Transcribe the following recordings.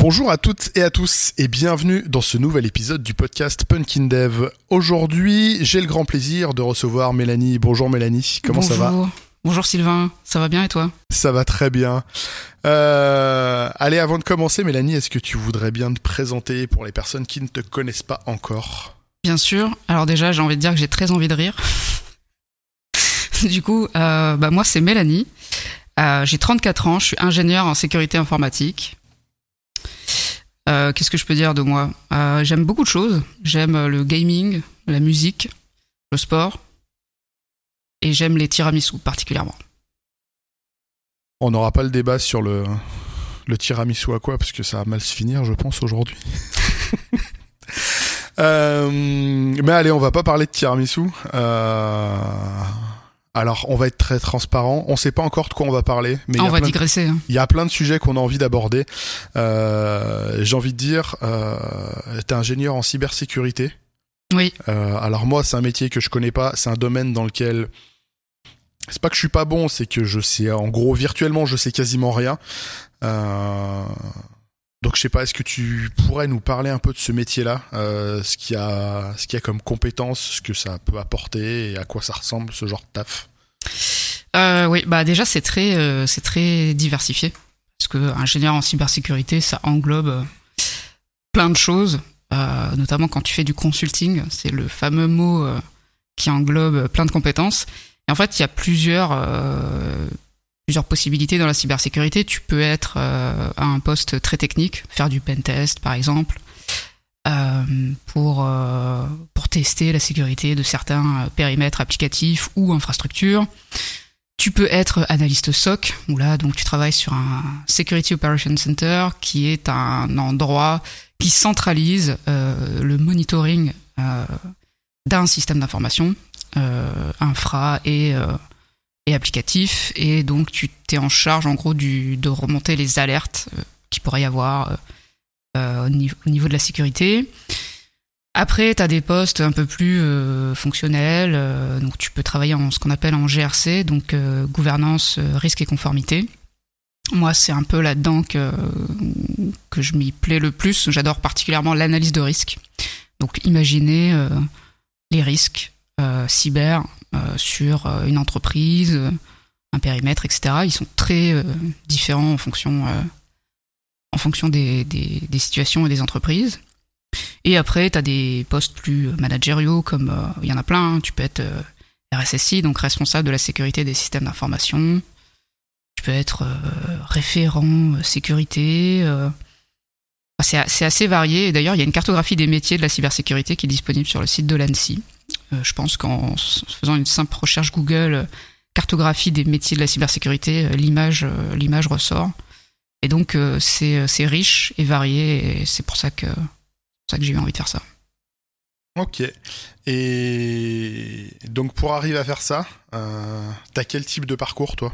Bonjour à toutes et à tous et bienvenue dans ce nouvel épisode du podcast Punkin Dev. Aujourd'hui, j'ai le grand plaisir de recevoir Mélanie. Bonjour Mélanie, comment ça va Bonjour Sylvain, ça va bien et toi? Ça va très bien. Euh, allez, avant de commencer, Mélanie, est-ce que tu voudrais bien te présenter pour les personnes qui ne te connaissent pas encore? Bien sûr. Alors déjà, j'ai envie de dire que j'ai très envie de rire. du coup, euh, bah moi c'est Mélanie. Euh, j'ai 34 ans, je suis ingénieur en sécurité informatique. Euh, qu'est-ce que je peux dire de moi? Euh, J'aime beaucoup de choses. J'aime le gaming, la musique, le sport. Et j'aime les tiramisu particulièrement. On n'aura pas le débat sur le, tiramisu à quoi, parce que ça va mal se finir, je pense, aujourd'hui. euh, mais allez, on va pas parler de tiramisu. Euh, alors, on va être très transparent. On sait pas encore de quoi on va parler, mais ah, on va digresser. Hein. Il y a plein de sujets qu'on a envie d'aborder. Euh, J'ai envie de dire, euh, t'es ingénieur en cybersécurité. Oui. Euh, alors moi, c'est un métier que je connais pas. C'est un domaine dans lequel c'est pas que je suis pas bon, c'est que je sais, en gros, virtuellement, je sais quasiment rien. Euh, donc je sais pas, est-ce que tu pourrais nous parler un peu de ce métier-là, euh, ce qu'il y a, comme compétences, ce que ça peut apporter et à quoi ça ressemble ce genre de taf? Euh, Oui, bah déjà c'est très, euh, c'est très diversifié. Parce que ingénieur en cybersécurité, ça englobe plein de choses, notamment quand tu fais du consulting, c'est le fameux mot qui englobe plein de compétences. Et en fait, il y a plusieurs plusieurs possibilités dans la cybersécurité. Tu peux être euh, à un poste très technique, faire du pen test par exemple, euh, pour, euh, pour tester la sécurité de certains périmètres applicatifs ou infrastructures. Tu peux être analyste SOC, où là donc tu travailles sur un Security Operation Center, qui est un endroit qui centralise le monitoring d'un système d'information, infra et applicatif et donc tu t'es en charge en gros du, de remonter les alertes euh, qui pourrait y avoir euh, euh, au, niveau, au, niveau, de la sécurité. Après, tu as des postes un peu plus euh, fonctionnels, donc tu peux travailler en ce qu'on appelle en GRC, donc gouvernance, risque et conformité. Moi, c'est un peu là-dedans que, que je m'y plais le plus. J'adore particulièrement l'analyse de risque. Donc, imaginer les risques cyber sur euh, une entreprise, euh, un périmètre, etc. Ils sont très différents en fonction, des, situations et des entreprises. Et après, tu as des postes plus managériaux, comme il y en a plein. Hein. Tu peux être RSSI, donc responsable de la sécurité des systèmes d'information. Tu peux être référent sécurité. c'est assez varié. D'ailleurs, il y a une cartographie des métiers de la cybersécurité qui est disponible sur le site de l'ANSI. Euh, je pense qu'en faisant une simple recherche Google, euh, cartographie des métiers de la cybersécurité, euh, l'image, l'image ressort. Et donc c'est, c'est riche et varié, et c'est pour ça que, pour ça que j'ai eu envie de faire ça. Ok. Et donc pour arriver à faire ça, euh, t'as quel type de parcours toi?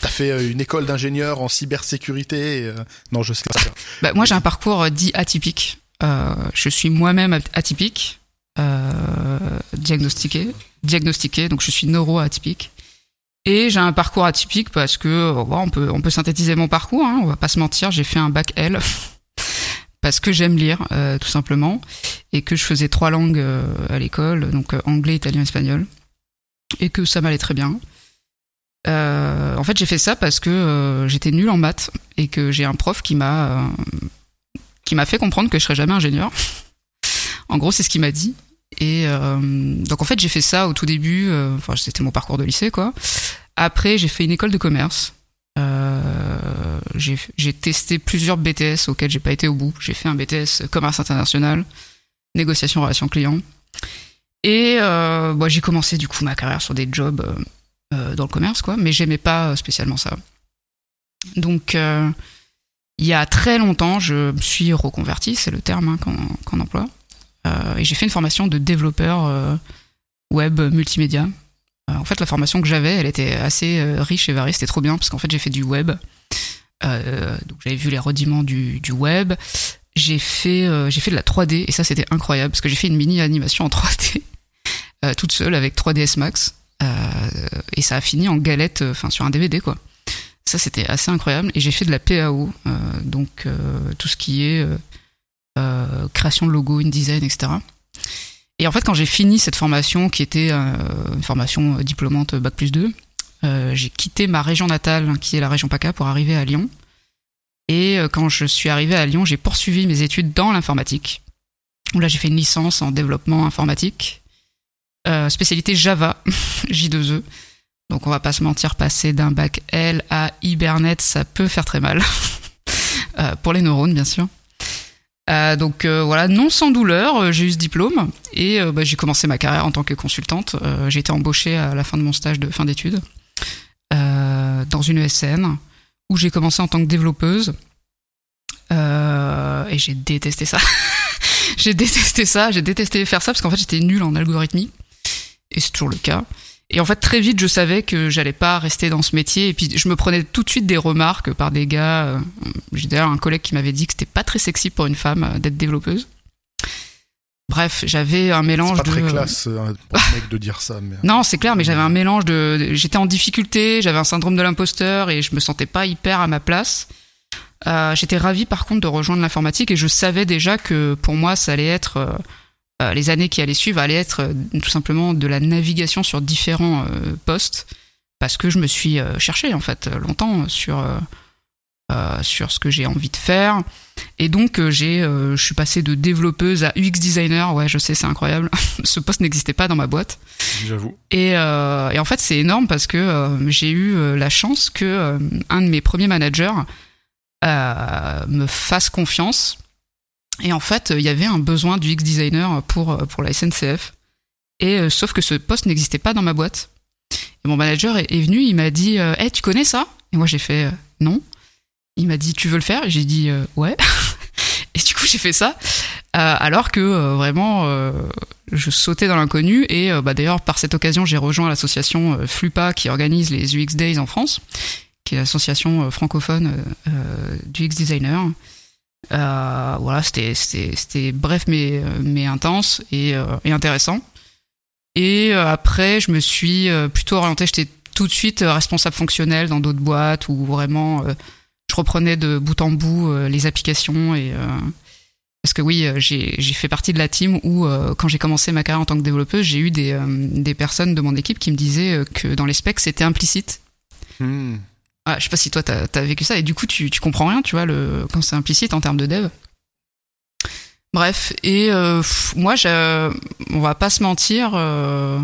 T'as fait une école d'ingénieur en cybersécurité euh... Non, je sais pas. Bah, moi j'ai un parcours dit atypique. Euh, je suis moi-même atypique diagnostiqué, diagnostiqué, donc je suis neuroatypique. Et j'ai un parcours atypique parce que on peut on peut synthétiser mon parcours, hein, on va pas se mentir, j'ai fait un bac L parce que j'aime lire euh, tout simplement et que je faisais trois langues euh, à l'école, donc euh, anglais, italien, espagnol, et que ça m'allait très bien. Euh, en fait, j'ai fait ça parce que euh, j'étais nul en maths et que j'ai un prof qui m'a qui m'a fait comprendre que je serais jamais ingénieur. en gros, c'est ce qu'il m'a dit. Et euh, donc en fait j'ai fait ça au tout début, euh, enfin c'était mon parcours de lycée quoi. Après j'ai fait une école de commerce. Euh, j'ai testé plusieurs BTS auxquels j'ai pas été au bout. J'ai fait un BTS commerce international, négociation relations clients. Et bah, j'ai commencé du coup ma carrière sur des jobs dans le commerce quoi, mais j'aimais pas spécialement ça. Donc il y a très longtemps je me suis reconverti, c'est le terme hein, qu'on qu emploie. Euh, et j'ai fait une formation de développeur euh, web multimédia. Euh, en fait, la formation que j'avais, elle était assez riche et variée. C'était trop bien parce qu'en fait, j'ai fait du web. donc j'avais vu les rudiments du, web. J'ai fait, j'ai fait de la 3D et ça, c'était incroyable parce que j'ai fait une mini animation en 3D toute seule avec 3ds Max. et ça a fini en galette, enfin sur un DVD quoi Ça, c'était assez incroyable. Et j'ai fait de la PAO, donc tout ce qui est création de logo, InDesign, etc. Et en fait, quand j'ai fini cette formation, qui était une formation diplômante Bac plus 2, j'ai quitté ma région natale, qui est la région PACA, pour arriver à Lyon. Et quand je suis arrivé à Lyon, j'ai poursuivi mes études dans l'informatique. Là, j'ai fait une licence en développement informatique, euh, spécialité Java, J2E. Donc, on va pas se mentir, passer d'un bac L à Hibernate, ça peut faire très mal. euh, pour les neurones, bien sûr. Euh, donc euh, voilà, non sans douleur, euh, j'ai eu ce diplôme et bah, j'ai commencé ma carrière en tant que consultante. j'ai été embauchée à la fin de mon stage de fin d'études dans une ESN où j'ai commencé en tant que développeuse et j'ai détesté ça. j'ai détesté ça, j'ai détesté faire ça parce qu'en fait j'étais nulle en algorithmie. Et c'est toujours le cas. Et en fait, très vite, je savais que j'allais pas rester dans ce métier. Et puis, je me prenais tout de suite des remarques par des gars. Euh, j'ai d'ailleurs un collègue qui m'avait dit que c'était pas très sexy pour une femme euh, d'être développeuse. Bref, j'avais un mélange pas de. très classe hein, pour mec de dire ça. Mais... Non, c'est clair, mais j'avais un mélange de. J'étais en difficulté, j'avais un syndrome de l'imposteur et je me sentais pas hyper à ma place. Euh, j'étais ravie par contre de rejoindre l'informatique et je savais déjà que pour moi ça allait être euh, euh, les années qui allaient suivre allaient être tout simplement de la navigation sur différents postes parce que je me suis cherché en fait longtemps sur sur ce que j'ai envie de faire. Et donc j'ai je suis passé de développeuse à UX designer. Ouais je sais c'est incroyable. Ce poste n'existait pas dans ma boîte. J'avoue. Et, et, en fait c'est énorme parce que j'ai eu la chance que un de mes premiers managers euh, me fasse confiance. Et en fait, il y avait un besoin du X designer pour pour la SNCF. Et euh, sauf que ce poste n'existait pas dans ma boîte. Et mon manager est, venu, il m'a dit "Eh, hey, tu connais ça? Et moi j'ai fait euh, "Non." Il m'a dit "Tu veux le faire? J'ai dit "Ouais." et du coup, j'ai fait ça. alors que vraiment, je sautais dans l'inconnu. Et bah, d'ailleurs, par cette occasion, j'ai rejoint l'association Flupa qui organise les UX Days en France qui est l'association euh, francophone euh, euh, du X-Designer. voilà, c'était bref mais, mais intense et, et intéressant. Et après, je me suis plutôt orienté, j'étais tout de suite responsable fonctionnel dans d'autres boîtes où vraiment je reprenais de bout en bout les applications et parce que oui, j'ai fait partie de la team où quand j'ai commencé ma carrière en tant que développeuse, j'ai eu des, des personnes de mon équipe qui me disaient que dans les specs c'était implicite. Hmm. Ah, je sais pas si toi t'as as vécu ça et du coup tu, tu comprends rien, tu vois, le, quand c'est implicite en termes de dev. Bref, et euh, moi, on va pas se mentir, euh,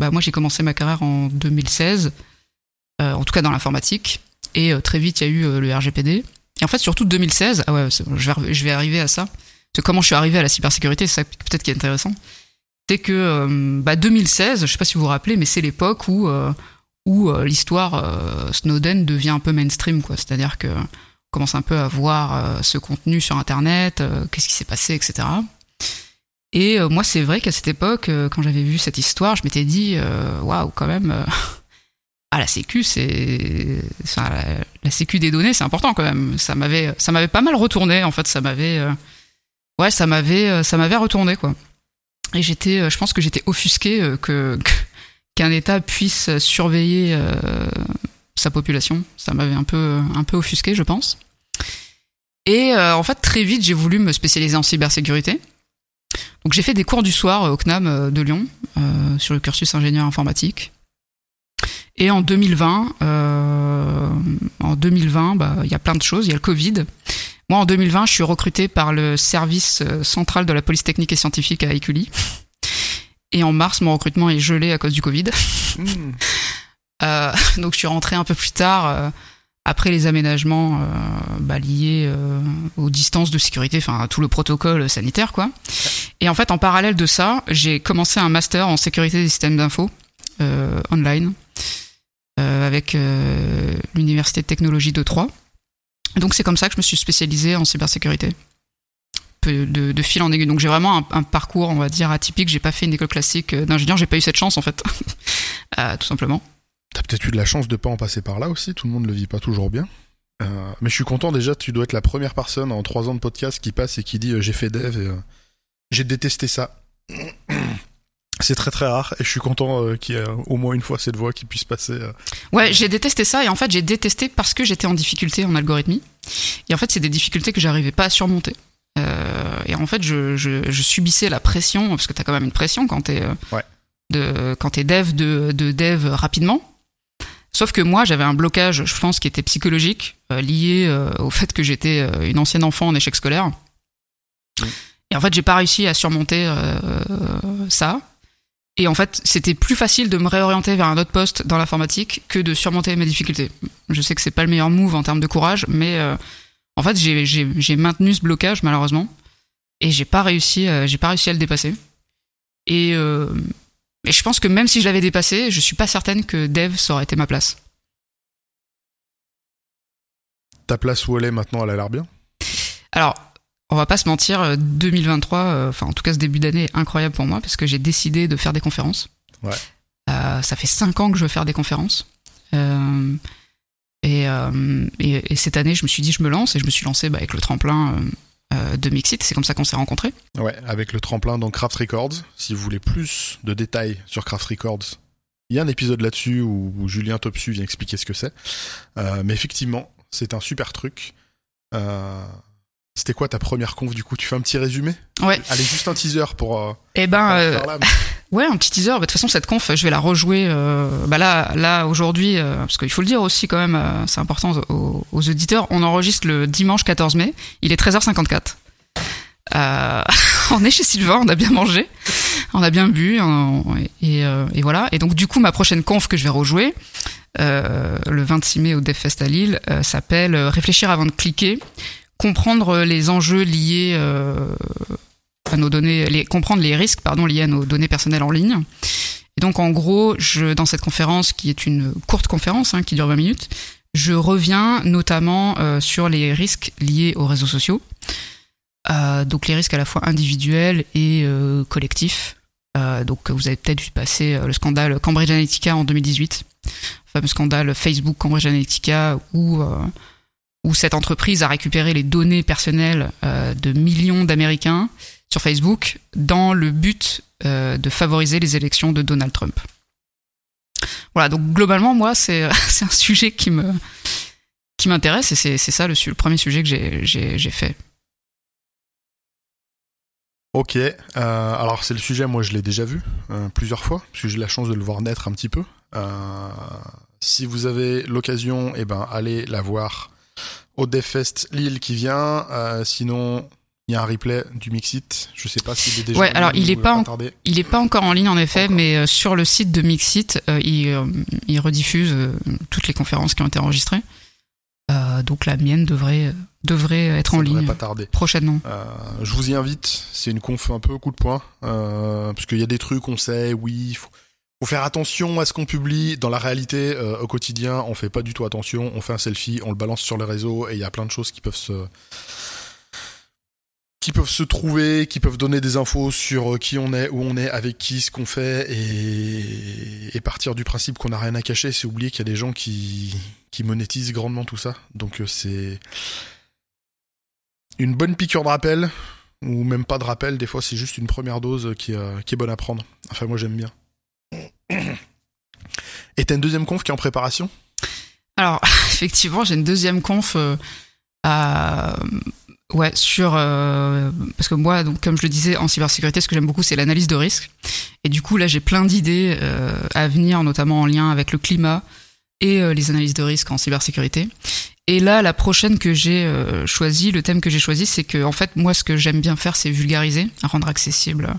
bah moi j'ai commencé ma carrière en 2016, euh, en tout cas dans l'informatique, et très vite il y a eu le RGPD. Et en fait, surtout 2016, ah ouais, je vais, arriver à ça. Comment je suis arrivé à la cybersécurité, c'est ça peut-être qui est intéressant. C'est que bah, 2016, je sais pas si vous vous rappelez, mais c'est l'époque où où euh, l'histoire euh, Snowden devient un peu mainstream, quoi. C'est-à-dire que on commence un peu à voir euh, ce contenu sur Internet, qu'est-ce qui s'est passé, etc. Et moi, c'est vrai qu'à cette époque, quand j'avais vu cette histoire, je m'étais dit, waouh, quand même, ah la sécu, c'est, la, la, sécu des données, c'est important quand même. Ça m'avait, ça m'avait pas mal retourné, en fait, ça m'avait, ouais, ça m'avait, ça m'avait retourné, quoi. Et j'étais, je pense que j'étais offusqué que, que qu'un État puisse surveiller euh, sa population. Ça m'avait un peu, un offusqué, je pense. Et euh, en fait, très vite, j'ai voulu me spécialiser en cybersécurité. Donc j'ai fait des cours du soir euh, au CNAM de Lyon sur le cursus ingénieur informatique. Et en 2020, en 2020, bah, il y a plein de choses. Il y a le Covid. Moi, en 2020, je suis recruté par le service central de la police technique et scientifique à Écully. Et en mars, mon recrutement est gelé à cause du Covid. Hmm. euh, donc je suis rentré un peu plus tard, euh, après les aménagements euh, bah, liés aux distances de sécurité, enfin tout le protocole sanitaire, quoi. Et en fait, en parallèle de ça, j'ai commencé un master en sécurité des systèmes d'info online avec l'université de technologie de Troyes. Donc c'est comme ça que je me suis spécialisé en cybersécurité de, de, fil en aiguille. Donc j'ai vraiment un, parcours, on va dire, atypique. J'ai pas fait une école classique euh, d'ingénieur, j'ai pas eu cette chance en fait, euh, tout simplement. T'as peut-être eu de la chance de pas en passer par là aussi. Tout le monde le vit pas toujours bien. Euh, mais je suis content déjà. Tu dois être la première personne en trois ans de podcast qui passe et qui dit j'ai fait dev et j'ai détesté ça. C'est très très rare et je suis content euh, qu'il y ait au moins une fois cette voix qui puisse passer. euh. Ouais, j'ai détesté ça et en fait j'ai détesté parce que j'étais en difficulté en algorithmie. Et en fait c'est des difficultés que j'arrivais pas à surmonter. Euh, et en fait je, je, je subissais la pression parce que t'as quand même une pression quand t'es euh, Ouais. de quand t'es dev de, de dev rapidement. Sauf que moi j'avais un blocage, je pense, qui était psychologique euh, lié euh, au fait que j'étais euh, une ancienne enfant en échec scolaire. Mm. Et en fait j'ai pas réussi à surmonter ça. Et en fait, c'était plus facile de me réorienter vers un autre poste dans l'informatique que de surmonter mes difficultés. Je sais que c'est pas le meilleur move en termes de courage, mais en fait, j'ai- maintenu ce blocage malheureusement et j'ai pas réussi, euh, j'ai pas réussi à le dépasser. Et, euh, et je pense que même si je l'avais dépassé, je suis pas certaine que Dev ça aurait été ma place. Ta place où elle est maintenant, elle a l'air bien. Alors, on va pas se mentir, euh, 2023, euh, enfin en tout cas ce début d'année est incroyable pour moi parce que j'ai décidé de faire des conférences. Ouais. Ça fait cinq ans que je veux faire des conférences. Euh, et, et, et cette année, je me suis dit, je me lance et je me suis lancé bah, avec le tremplin euh, euh, de Mixit. C'est comme ça qu'on s'est rencontrés. Ouais, avec le tremplin dans Craft Records. Si vous voulez plus de détails sur Craft Records, il y a un épisode là-dessus où, où Julien Topsu vient expliquer ce que c'est. Euh, mais effectivement, c'est un super truc. Euh, C'était quoi ta première conf du coup? Tu fais un petit résumé? Ouais. Allez, juste un teaser pour. Euh, Et ben. ouais, un petit teaser. Bah, De toute façon, cette conf, je vais la rejouer. Euh, bah là, là aujourd'hui, euh, parce qu'il faut le dire aussi quand même, euh, c'est important aux, auditeurs. On enregistre le dimanche 14 mai. Il est 13h54. Euh, on est chez Sylvain, on a bien mangé, on a bien bu, et, voilà. Et donc du coup, ma prochaine conf que je vais rejouer, le 26 mai au DevFest à Lille, s'appelle Réfléchir avant de cliquer, comprendre les enjeux liés à nos données, comprendre les risques liés à nos données personnelles en ligne. Et donc en gros, dans cette conférence qui est une courte conférence hein, qui dure 20 minutes, je reviens notamment euh, sur les risques liés aux réseaux sociaux. Euh, donc les risques à la fois individuels et euh, collectifs. Donc vous avez peut-être vu passer le scandale Cambridge Analytica en 2018, le fameux scandale Facebook Cambridge Analytica où où cette entreprise a récupéré les données personnelles de millions d'Américains sur Facebook dans le but euh, de favoriser les élections de Donald Trump. Voilà, donc globalement, moi, c'est un sujet qui me qui m'intéresse et c'est ça le, le premier sujet que j'ai- fait. Ok, euh, alors c'est le sujet, moi je l'ai déjà vu euh, plusieurs fois, parce que j'ai la chance de le voir naître un petit peu. Si vous avez l'occasion, eh ben, allez la voir au DevFest Lille qui vient. Sinon, il y a un replay du Mixit. Je sais pas s'il est déjà. Ouais, alors, il est pas en-. Il est pas encore en ligne en effet, Encore. mais euh, sur le site de Mixit, euh, il, euh, il rediffuse euh, toutes les conférences qui ont été enregistrées. Donc la mienne devrait devrait être Ça en devrait ligne pas tarder. prochainement. Je vous y invite. C'est une conf un peu coup de poing. Parce qu'il y a des trucs, on sait, oui, il faut, faut faire attention à ce qu'on publie. Dans la réalité, au quotidien, on fait pas du tout attention. On fait un selfie, on le balance sur les réseaux et il y a plein de choses qui peuvent se qui peuvent se trouver, qui peuvent donner des infos sur euh, qui on est, où on est, avec qui, ce qu'on fait, et, partir du principe qu'on n'a rien à cacher, c'est oublier qu'il y a des gens qui, qui monétisent grandement tout ça. Donc euh, c'est une bonne piqûre de rappel, ou même pas de rappel, des fois c'est juste une première dose qui, euh, est bonne à prendre. Enfin moi j'aime bien. Et t'as une deuxième conf qui est en préparation? Alors, effectivement, j'ai une deuxième conf à, ouais, sur euh, parce que moi, donc comme je le disais en cybersécurité, ce que j'aime beaucoup, c'est l'analyse de risque. Et du coup, là, j'ai plein d'idées euh, à venir, notamment en lien avec le climat et euh, les analyses de risque en cybersécurité. Et là, la prochaine que j'ai euh, choisie, le thème que j'ai choisi, c'est que en fait, moi, ce que j'aime bien faire, c'est vulgariser, rendre accessible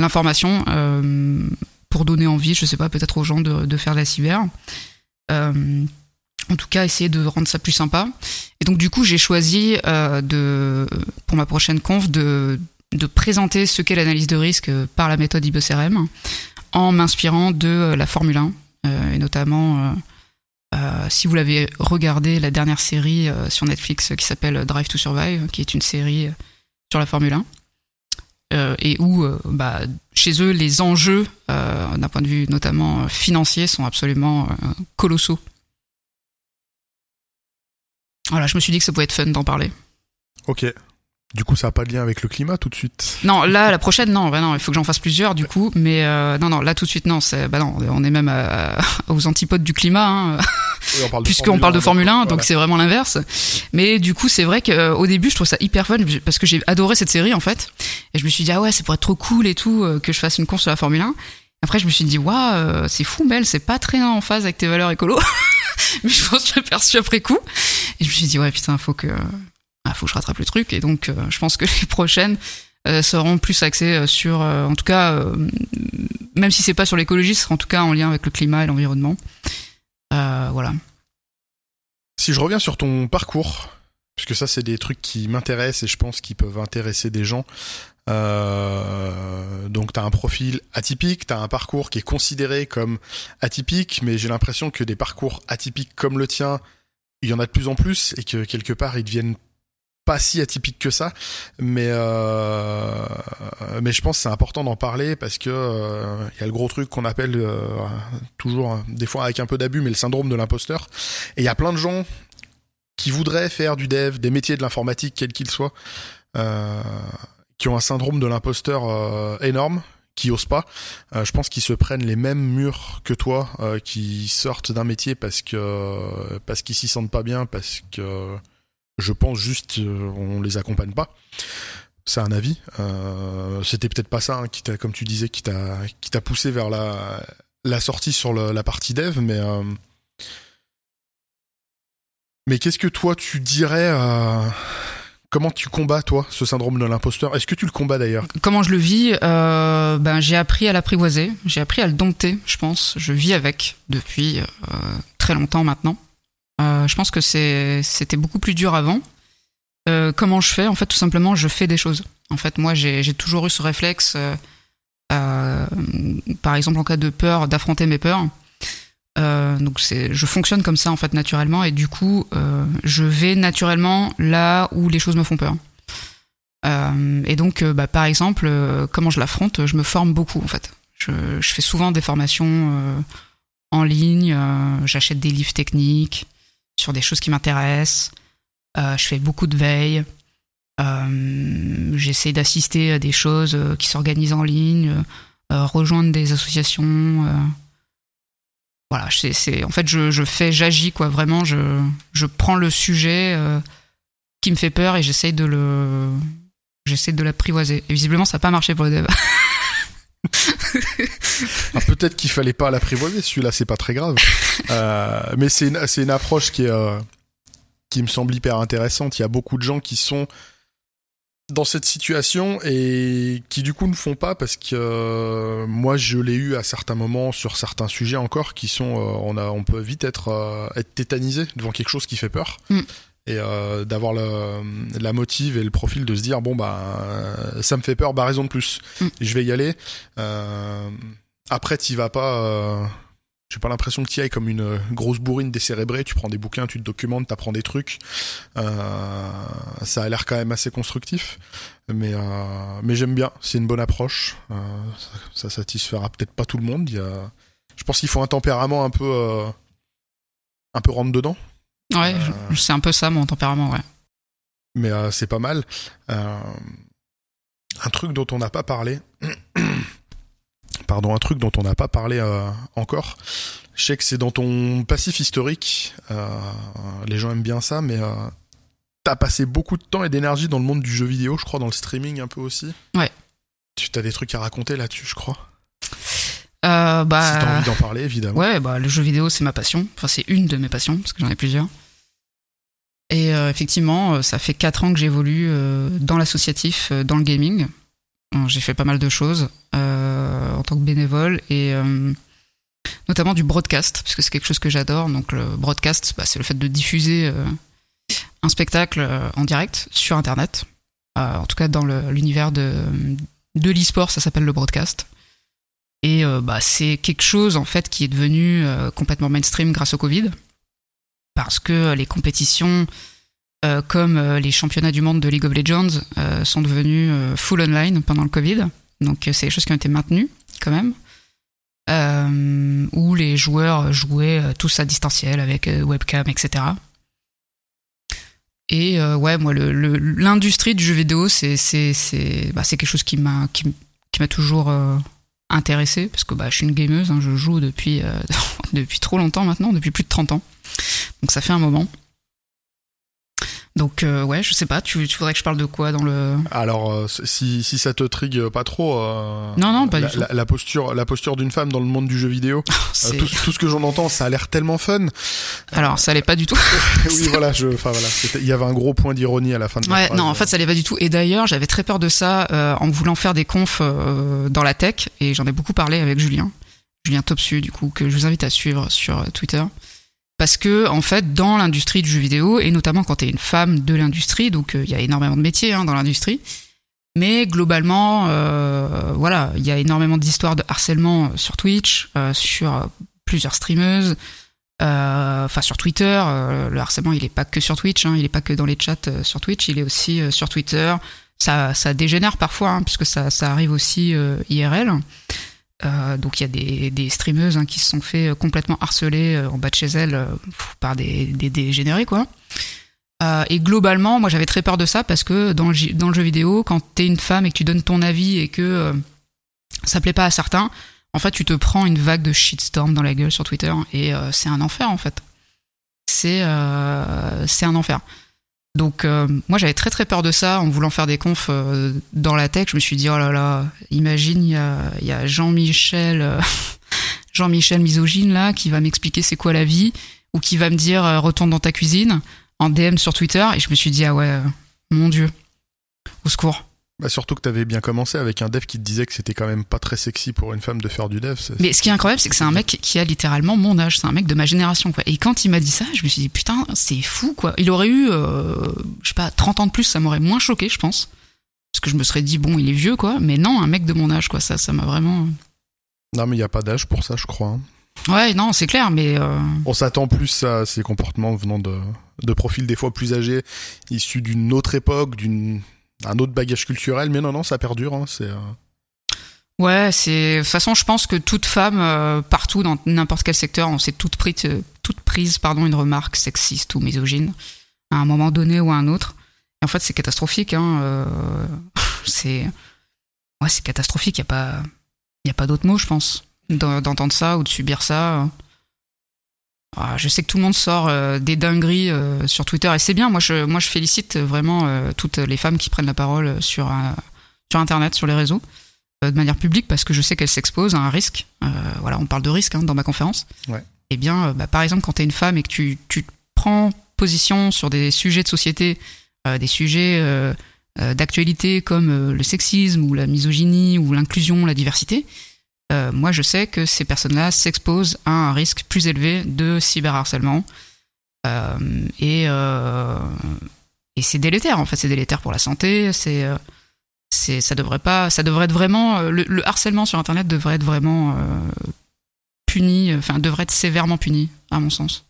l'information euh, pour donner envie, je sais pas, peut-être aux gens de, de faire de la cyber. Euh, en tout cas, essayer de rendre ça plus sympa. Et donc, du coup, j'ai choisi euh, de, pour ma prochaine conf de, présenter ce qu'est l'analyse de risque par la méthode IBCRM en m'inspirant de euh, la Formule 1 euh, et notamment. euh, euh, si vous l'avez regardé, la dernière série euh, sur Netflix euh, qui s'appelle Drive to Survive, qui est une série euh, sur la Formule 1, euh, et où, euh, bah, chez eux, les enjeux, euh, d'un point de vue notamment euh, financier, sont absolument euh, colossaux. Voilà, je me suis dit que ça pouvait être fun d'en parler. Ok. Du coup, ça n'a pas de lien avec le climat tout de suite. Non, là, la prochaine, non, bah non, il faut que j'en fasse plusieurs du coup, mais euh, non, non, là tout de suite, non, c'est, bah non, on est même à- aux antipodes du climat, hein, Oui, on parle de puisqu'on Formule parle de 1, Formule 1, donc voilà. c'est vraiment l'inverse. Mais du coup, c'est vrai qu'au début, je trouve ça hyper fun parce que j'ai adoré cette série en fait, et je me suis dit ah ouais, c'est pour être trop cool et tout euh, que je fasse une course sur la Formule 1. Après, je me suis dit waouh, euh, c'est fou, Mel, c'est pas très en phase avec tes valeurs écolo. mais je pense que je l'ai perçu après coup, et je me suis dit ouais putain, faut que, ah, faut que je rattrape le truc, et donc euh, je pense que les prochaines euh, seront plus axées euh, sur, en tout cas, même si c'est pas sur l'écologie, ce sera en tout cas en lien avec le climat et l'environnement. Voilà. Si je reviens sur ton parcours, puisque ça c'est des trucs qui m'intéressent et je pense qu'ils peuvent intéresser des gens. Euh, donc t'as un profil atypique, t'as un parcours qui est considéré comme atypique, mais j'ai l'impression que des parcours atypiques comme le tien, il y en a de plus en plus et que quelque part ils deviennent pas si atypiques que ça. Mais euh, mais je pense que c'est important d'en parler parce que euh, il y a le gros truc qu'on appelle euh, toujours des fois avec un peu d'abus, mais le syndrome de l'imposteur. Et il y a plein de gens qui voudraient faire du dev, des métiers de l'informatique, quels qu'ils soient, euh, qui ont un syndrome de l'imposteur euh, énorme, qui osent pas. Euh, je pense qu'ils se prennent les mêmes murs que toi, euh, qui sortent d'un métier parce que parce qu'ils s'y sentent pas bien, parce que je pense juste euh, on les accompagne pas. C'est un avis. Euh, C'était peut-être pas ça, hein, qui t'a, comme tu disais, qui t'a qui t'a poussé vers la la sortie sur le- la partie dev, mais euh, mais qu'est-ce que toi tu dirais euh, Comment tu combats toi ce syndrome de l'imposteur? Est-ce que tu le combats d'ailleurs? Comment je le vis? Euh, Ben j'ai appris à l'apprivoiser, j'ai appris à le dompter, je pense. Je vis avec depuis euh, très longtemps maintenant. Euh, je pense que c'était beaucoup plus dur avant. Comment je fais? En fait, tout simplement, je fais des choses. En fait, moi, j'ai toujours eu ce réflexe, par exemple en cas de peur, d'affronter mes peurs. Euh, donc je fonctionne comme ça en fait naturellement et du coup, euh, je vais naturellement là où les choses me font peur. Euh, et donc, bah, par exemple, comment je l'affronte Je me forme beaucoup en fait. Je, je fais souvent des formations en ligne. J'achète des livres techniques sur des choses qui m'intéressent. Je fais beaucoup de veille. J'essaie d'assister à des choses qui s'organisent en ligne, rejoindre des associations. Voilà, c'est, en fait, je, je fais, j'agis quoi. Vraiment, je, je prends le sujet euh, qui me fait peur et j'essaie de le, j'essaie de l'apprivoiser. Et visiblement, ça n'a pas marché pour le dev. Ah, Peut-être qu'il fallait pas l'apprivoiser, celui-là, c'est pas très grave. Euh, mais c'est une, une approche qui est, euh, qui me semble hyper intéressante. Il y a beaucoup de gens qui sont dans cette situation et qui du coup ne font pas parce que euh, moi je l'ai eu à certains moments sur certains sujets encore qui sont euh, on a on peut vite être euh, être tétanisé devant quelque chose qui fait peur Mm. et euh, d'avoir le, la motive et le profil de se dire bon bah euh, ça me fait peur bah raison de plus Mm. je vais y aller euh, après t'y vas pas euh, j'ai pas l'impression que tu y ailles comme une euh, grosse bourrine décérébrée. Tu prends des bouquins, tu te documentes, t'apprends des trucs. Euh, ça a l'air quand même assez constructif, mais euh, mais j'aime bien. C'est une bonne approche. Euh, ça, ça satisfera peut-être pas tout le monde. Il y a, je pense qu'il faut un tempérament un peu euh, un peu rentre dedans, Ouais, Euh. c'est un peu ça mon tempérament, ouais. mais euh, c'est pas mal. Euh, un truc dont on n'a pas parlé. Pardon, un truc dont on n'a pas parlé euh, encore. Je sais que c'est dans ton passif historique. euh, les gens aiment bien ça, mais euh, t'as passé beaucoup de temps et d'énergie dans le monde du jeu vidéo, je crois, dans le streaming un peu aussi. Ouais. Tu as des trucs à raconter là-dessus, je crois. Euh, Si bah, t'as envie d'en parler, évidemment. Ouais, bah, le jeu vidéo, c'est ma passion. Enfin, c'est une de mes passions, parce que j'en ai plusieurs. Et euh, effectivement, ça fait 4 ans que j'évolue euh, dans l'associatif, dans le gaming. J'ai fait pas mal de choses euh, en tant que bénévole et euh, notamment du broadcast, parce que c'est quelque chose que j'adore. Donc le broadcast, bah, c'est le fait de diffuser euh, un spectacle en direct sur Internet. En tout cas, dans l'univers de, de l'e-sport, ça s'appelle le broadcast. Et bah, c'est quelque chose en fait qui est devenu complètement mainstream grâce au Covid, parce que les compétitions euh, comme euh, les championnats du monde de League of Legends euh, sont devenus full online pendant le Covid. Donc c'est des choses qui ont été maintenues quand même, où les joueurs jouaient tous à distanciel avec webcam, etc. Et ouais, moi, l'industrie du jeu vidéo, c'est bah, quelque chose qui m'a qui, m'a toujours euh, intéressé parce que bah, je suis une gameuse, hein, je joue depuis depuis trop longtemps maintenant, depuis plus de 30 ans. Donc ça fait un moment. Donc euh, ouais, je sais pas, tu, tu, voudrais que je parle de quoi dans le Alors euh, si, si ça te trigue pas trop euh, Non non, pas la, du tout. La, posture la posture d'une femme dans le monde du jeu vidéo. tout, tout, ce que j'en entends, ça a l'air tellement fun. Alors, ça allait pas du tout. oui, voilà, je enfin voilà, il y avait un gros point d'ironie à la fin de Ouais, non, en fait, ça allait pas du tout et d'ailleurs, j'avais très peur de ça en voulant faire des confs dans la tech et j'en ai beaucoup parlé avec Julien. Julien Topsu du coup que je vous invite à suivre sur Twitter parce que en fait dans l'industrie du jeu vidéo et notamment quand tu es une femme de l'industrie donc il y a énormément de métiers hein, dans l'industrie mais globalement euh, voilà il y a énormément d'histoires de harcèlement sur Twitch euh, sur plusieurs streameuses enfin sur Twitter le harcèlement il est pas que sur Twitch hein, il est pas que dans les chats sur Twitch il est aussi sur Twitter. Ça, dégénère parfois hein, puisque ça arrive aussi IRL euh, donc il y a des, des streameuses hein, qui se sont fait complètement harceler euh, en bas de chez elles euh, par des, dégénérés quoi. Euh, et globalement, moi j'avais très peur de ça parce que dans le, dans le jeu vidéo, quand t'es une femme et que tu donnes ton avis et que euh, ça plaît pas à certains, en fait tu te prends une vague de shitstorm dans la gueule sur Twitter et c'est un enfer en fait. C'est c'est un enfer. Donc euh, moi j'avais très très peur de ça en voulant faire des confs euh, dans la tech. Je me suis dit oh là là, imagine il y a, Jean-Michel euh, Jean-Michel misogyne là qui va m'expliquer c'est quoi la vie ou qui va me dire retourne dans ta cuisine en DM sur Twitter et je me suis dit ah ouais mon dieu au secours. Bah surtout que t'avais bien commencé avec un dev qui te disait que c'était quand même pas très sexy pour une femme de faire du dev. Mais ce qui est incroyable, c'est que c'est un mec qui a littéralement mon âge, c'est un mec de ma génération. Quoi. Et quand il m'a dit ça, je me suis dit putain, c'est fou quoi. Il aurait eu, euh, je sais pas, 30 ans de plus, ça m'aurait moins choqué, je pense. Parce que je me serais dit bon, il est vieux quoi. Mais non, un mec de mon âge quoi, ça, ça m'a vraiment. Non mais il y a pas d'âge pour ça, je crois. Hein. Ouais, non, c'est clair, mais. Euh... On s'attend plus à ces comportements venant de, de profils des fois plus âgés, issus d'une autre époque, d'une un autre bagage culturel, mais non, non, ça perdure. Hein, c'est. Euh... Ouais, c'est. De toute façon, je pense que toute femme, euh, partout dans n'importe quel secteur, on s'est toute prise, toute prise, pardon, une remarque sexiste ou misogyne à un moment donné ou à un autre. Et en fait, c'est catastrophique. Hein, euh... c'est. Ouais, c'est catastrophique. Il y a pas, y a pas d'autre mot, je pense, d'entendre ça ou de subir ça. Ah, je sais que tout le monde sort euh, des dingueries euh, sur Twitter et c'est bien. Moi, je, moi, je félicite vraiment euh, toutes les femmes qui prennent la parole sur, sur Internet, sur les réseaux, de manière publique, parce que je sais qu'elles s'exposent à un risque. voilà, on parle de risque hein, dans ma conférence. Ouais. Eh bien, bah, par exemple, quand tu es une femme et que tu, tu prends position sur des sujets de société, des sujets d'actualité comme le sexisme ou la misogynie ou l'inclusion, la diversité, euh, moi je sais que ces personnes-là s'exposent à un risque plus élevé de cyberharcèlement. Euh, et, euh, c'est délétère en fait, c'est délétère pour la santé, euh, ça devrait pas ça devrait être vraiment le, harcèlement sur internet devrait être vraiment puni enfin devrait être sévèrement puni à mon sens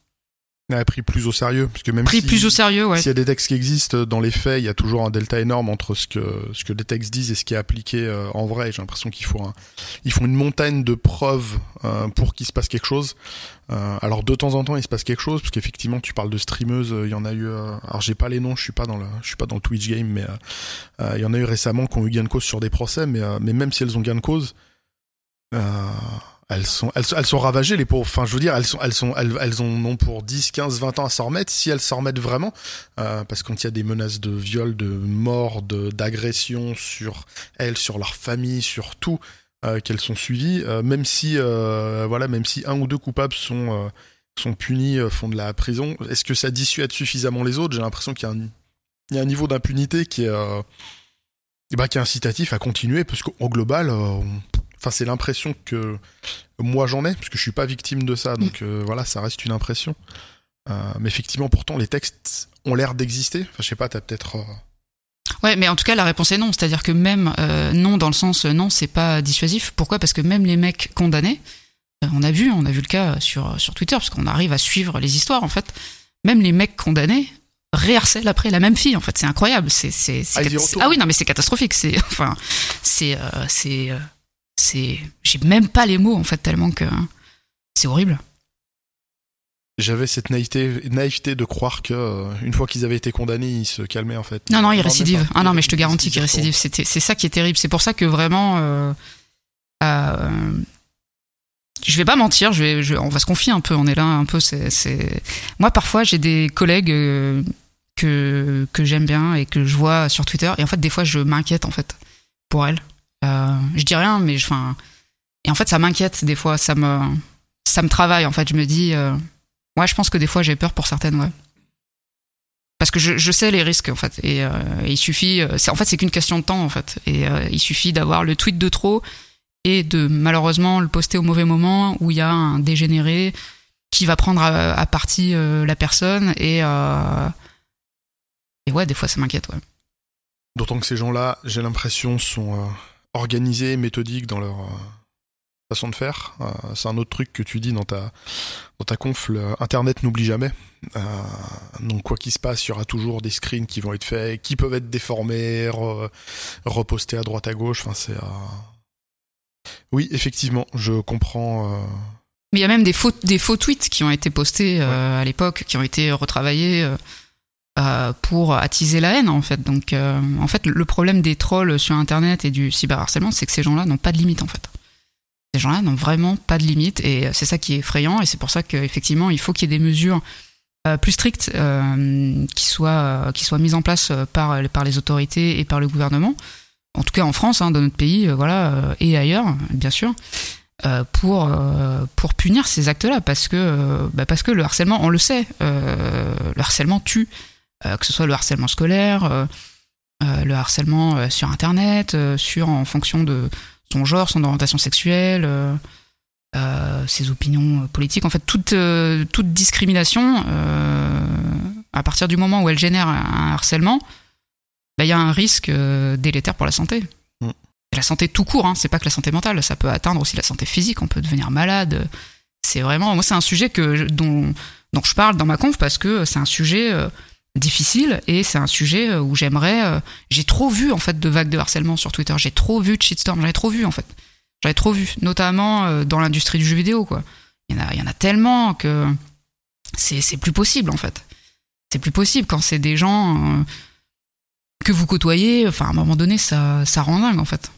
a pris plus au sérieux parce que même pris si, plus au sérieux ouais. s'il y a des textes qui existent dans les faits il y a toujours un delta énorme entre ce que ce que les textes disent et ce qui est appliqué euh, en vrai j'ai l'impression qu'il faut un, ils font une montagne de preuves euh, pour qu'il se passe quelque chose euh, alors de temps en temps il se passe quelque chose parce qu'effectivement tu parles de streameuses il y en a eu alors j'ai pas les noms je suis pas dans le je suis pas dans le Twitch game mais il y en a eu récemment qui ont eu gain de cause sur des procès mais mais même si elles ont gain de cause elles sont, elles, sont ravagées, les pauvres. Enfin, je veux dire, elles sont, elles sont, elles, elles ont non pour 10, 15, 20 ans à s'en remettre, si elles s'en remettent vraiment. Euh, parce quand il y a des menaces de viol, de mort, d'agression sur elles, sur leur famille, sur tout, euh, qu'elles sont suivies, euh, même si, euh, voilà, même si un ou deux coupables sont, sont punis, font de la prison, est-ce que ça dissuade suffisamment les autres? J'ai l'impression qu'il y a un, niveau d'impunité qui est, bah, qui incitatif à continuer, parce qu'au global, on Enfin, c'est l'impression que moi j'en ai, parce que je suis pas victime de ça, donc euh, voilà, ça reste une impression. Euh, mais effectivement, pourtant, les textes ont l'air d'exister. Enfin, je sais pas, t'as peut-être. Euh... Ouais, mais en tout cas, la réponse est non. C'est-à-dire que même euh, non, dans le sens non, c'est pas dissuasif. Pourquoi? Parce que même les mecs condamnés, on a vu, on a vu le cas sur sur Twitter, parce qu'on arrive à suivre les histoires en fait. Même les mecs condamnés réharcèlent après la même fille. En fait, c'est incroyable. C'est c'est Ah, ah oui, non, mais c'est catastrophique. C'est enfin, c'est euh, c'est euh, c'est j'ai même pas les mots en fait tellement que c'est horrible j'avais cette naïveté, naïveté de croire que euh, une fois qu'ils avaient été condamnés, ils se calmaient en fait. Non, non, ils récidivent. Ah non, mais je te garantis qu'ils récidivent. C'est ça qui est terrible. C'est pour ça que vraiment, euh, euh, je vais pas mentir. Je vais, je, on va se confier un peu. On est là un peu. C'est, moi parfois j'ai des collègues euh, que que j'aime bien et que je vois sur Twitter et en fait des fois je m'inquiète en fait pour elles. Euh, je dis rien, mais enfin, et en fait ça m'inquiète des fois. Ça me ça me travaille en fait. Je me dis euh, Ouais, je pense que des fois j'ai peur pour certaines, ouais. Parce que je, sais les risques en fait, et, euh, il suffit, en fait c'est qu'une question de temps en fait, et il suffit d'avoir le tweet de trop et de malheureusement le poster au mauvais moment où il y a un dégénéré qui va prendre à, partie la personne et et ouais des fois ça m'inquiète ouais. D'autant que ces gens-là, j'ai l'impression, sont organisés, méthodiques dans leur façon de faire. Euh, c'est un autre truc que tu dis dans ta, dans ta conf, le Internet n'oublie jamais. Euh, donc quoi qu'il se passe, il y aura toujours des screens qui vont être faits, qui peuvent être déformés, re, repostés à droite à gauche. Enfin, c'est. Euh... Oui, effectivement, je comprends. Euh... Mais il y a même des faux, des faux tweets qui ont été postés euh, à l'époque, qui ont été retravaillés. Euh, pour attiser la haine en fait. Donc euh, en fait le problème des trolls sur internet et du cyberharcèlement c'est que ces gens-là n'ont pas de limite en fait. Ces gens-là n'ont vraiment pas de limite et c'est ça qui est effrayant et c'est pour ça qu'effectivement il faut qu'il y ait des mesures euh, plus strictes qui soient qui soient mises en place par par les autorités et par le gouvernement. En tout cas en France hein, dans notre pays voilà et ailleurs bien sûr pour pour punir ces actes-là. Parce que bah parce que le harcèlement on le sait le harcèlement tue que ce soit le harcèlement scolaire le harcèlement sur internet sur en fonction de son genre, son orientation sexuelle, euh, euh, ses opinions politiques, en fait toute, euh, toute discrimination, euh, à partir du moment où elle génère un harcèlement, il bah, y a un risque euh, délétère pour la santé. Mm. La santé tout court, hein, c'est pas que la santé mentale, ça peut atteindre aussi la santé physique, on peut devenir malade. C'est vraiment, moi c'est un sujet que, dont, dont je parle dans ma conf parce que c'est un sujet euh, difficile et c'est un sujet où j'aimerais euh, j'ai trop vu en fait de vagues de harcèlement sur Twitter. J'ai trop vu de shitstorm j'avais trop vu en fait. J'avais trop vu. Notamment euh, dans l'industrie du jeu vidéo quoi. Il y en a il y tellement que c'est plus possible en fait. C'est plus possible quand c'est des gens euh, que vous côtoyez. Enfin à un moment donné ça ça rend dingue en fait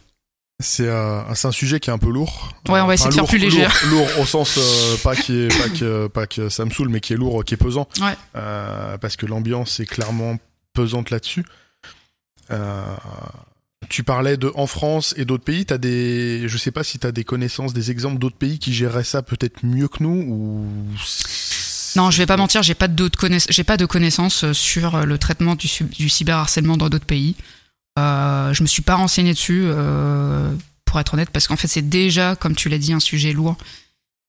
c'est euh, un sujet qui est un peu lourd. Ouais, on va essayer de faire lourd, plus léger. Lourd, lourd au sens euh, pas qui est pas que pas que ça me saoule, mais qui est lourd, qui est pesant. Ouais. Euh, parce que l'ambiance est clairement pesante là-dessus. Euh, tu parlais de en France et d'autres pays. T'as des, je sais pas si t'as des connaissances, des exemples d'autres pays qui géraient ça peut-être mieux que nous ou. Non, je vais pas mentir, j'ai pas d'autres connaiss j'ai pas de connaissances sur le traitement du, du cyberharcèlement dans d'autres pays. Euh, je me suis pas renseigné dessus, euh, pour être honnête, parce qu'en fait c'est déjà, comme tu l'as dit, un sujet lourd.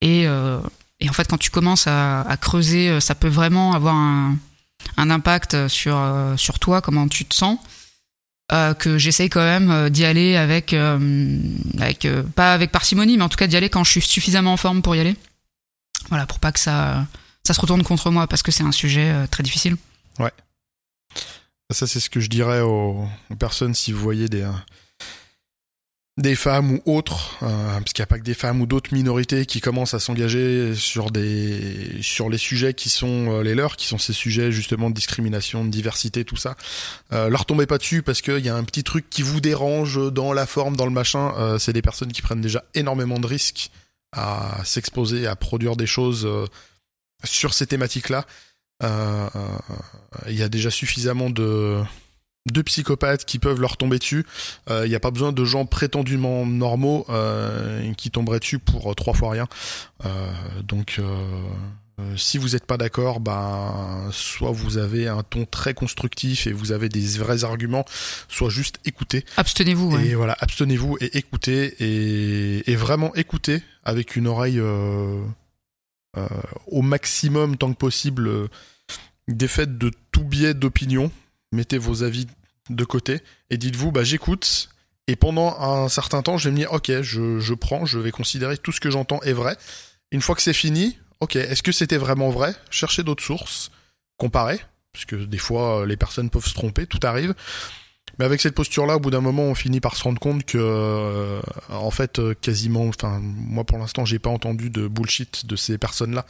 Et, euh, et en fait, quand tu commences à, creuser, ça peut vraiment avoir un, un impact sur, sur toi, comment tu te sens. Que j'essaye quand même d'y aller avec, avec pas avec parcimonie, mais en tout cas d'y aller quand je suis suffisamment en forme pour y aller. Voilà, pour pas que ça, ça se retourne contre moi, parce que c'est un sujet très difficile. Ouais. Ça, c'est ce que je dirais aux, personnes si vous voyez des, des femmes ou autres, euh, parce qu'il n'y a pas que des femmes ou d'autres minorités qui commencent à s'engager sur des sur les sujets qui sont euh, les leurs, qui sont ces sujets justement de discrimination, de diversité, tout ça. Euh, leur tombez pas dessus parce qu'il y a un petit truc qui vous dérange dans la forme, dans le machin. Euh, c'est des personnes qui prennent déjà énormément de risques à s'exposer, à produire des choses euh, sur ces thématiques-là. Euh, Il y a déjà suffisamment de de psychopathes qui peuvent leur tomber dessus. Il euh, n'y a pas besoin de gens prétendument normaux euh, qui tomberaient dessus pour euh, trois fois rien. donc, si vous n'êtes pas d'accord, bah, soit vous avez un ton très constructif et vous avez des vrais arguments, soit juste écoutez. Abstenez-vous. Ouais. Et voilà, abstenez-vous et écoutez et, et, vraiment écoutez avec une oreille au maximum tant que possible défaite de tout biais d'opinion. Mettez vos avis de côté et dites-vous bah j'écoute et pendant un certain temps je vais me dire ok je, prends je vais considérer tout ce que j'entends est vrai. Une fois que c'est fini ok est-ce que c'était vraiment vrai? Cherchez d'autres sources comparez parce que des fois les personnes peuvent se tromper tout arrive Mais avec cette posture-là, au bout d'un moment, on finit par se rendre compte que, euh, en fait, euh, quasiment, enfin, moi pour l'instant, j'ai pas entendu de bullshit de ces personnes-là.